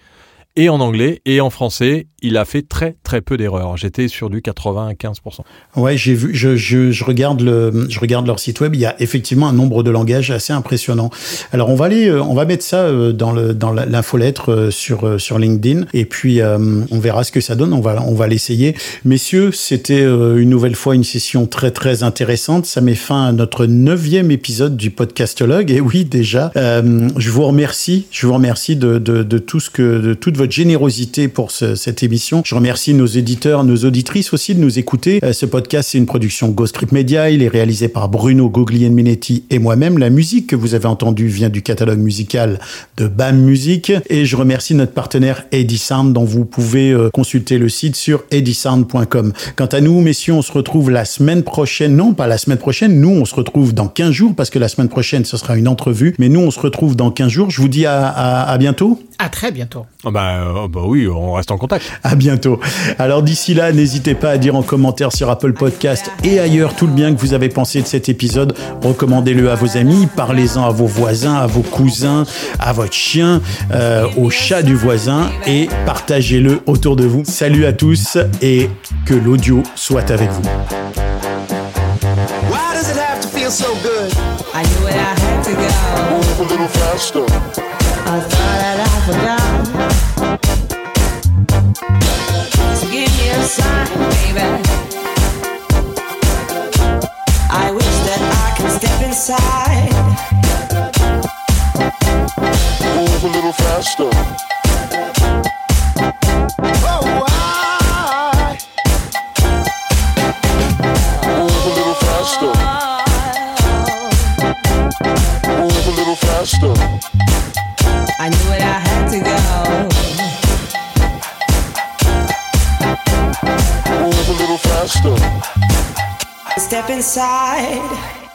et en anglais et en français. Il a fait très très peu d'erreurs. J'étais sur du 95%. Ouais, j'ai vu, je, je, je regarde le, je regarde leur site web. Il y a effectivement un nombre de langages assez impressionnant. Alors on va aller, euh, on va mettre ça euh, dans le, dans l'infolettre euh, sur sur LinkedIn et puis on verra ce que ça donne. On va, on va l'essayer. Messieurs, c'était une nouvelle fois une session très très intéressante. Ça met fin à notre neuvième épisode du podcastologue. Et oui, déjà, je vous remercie, je vous remercie de, de, de tout ce que, de toute votre générosité pour ce- cette émission. Je remercie nos éditeurs, nos auditrices aussi de nous écouter. Euh, ce podcast, c'est une production Ghost Script Media. Il est réalisé par Bruno Guglielminetti et moi-même. La musique que vous avez entendue vient du catalogue musical de BAM Music. Et je remercie notre partenaire Eddie Sound, dont vous pouvez euh, consulter le site sur eddiesound.com. Quant à nous, messieurs, on se retrouve la semaine prochaine. Non, pas la semaine prochaine. Nous, on se retrouve dans 15 jours parce que la semaine prochaine, ce sera une entrevue. Mais nous, on se retrouve dans 15 jours. Je vous dis à, à, à bientôt. À très bientôt. Ah bah, euh, bah oui, on reste en contact. À bientôt. Alors d'ici là, n'hésitez pas à dire en commentaire sur Apple Podcast et ailleurs tout le bien que vous avez pensé de cet épisode. Recommandez-le à vos amis, parlez-en à vos voisins, à vos cousins, à votre chien, euh, au chat du voisin et partagez-le autour de vous. Salut à tous et que l'audio soit avec vous. Why does it have to feel so good? I knew it, I had to go. Move a little faster. I thought that I forgot. I wish that I could step inside. Move a little faster. Oh, Move a little faster. Move a little faster. I knew it, I had to go. Move a little faster. Step inside.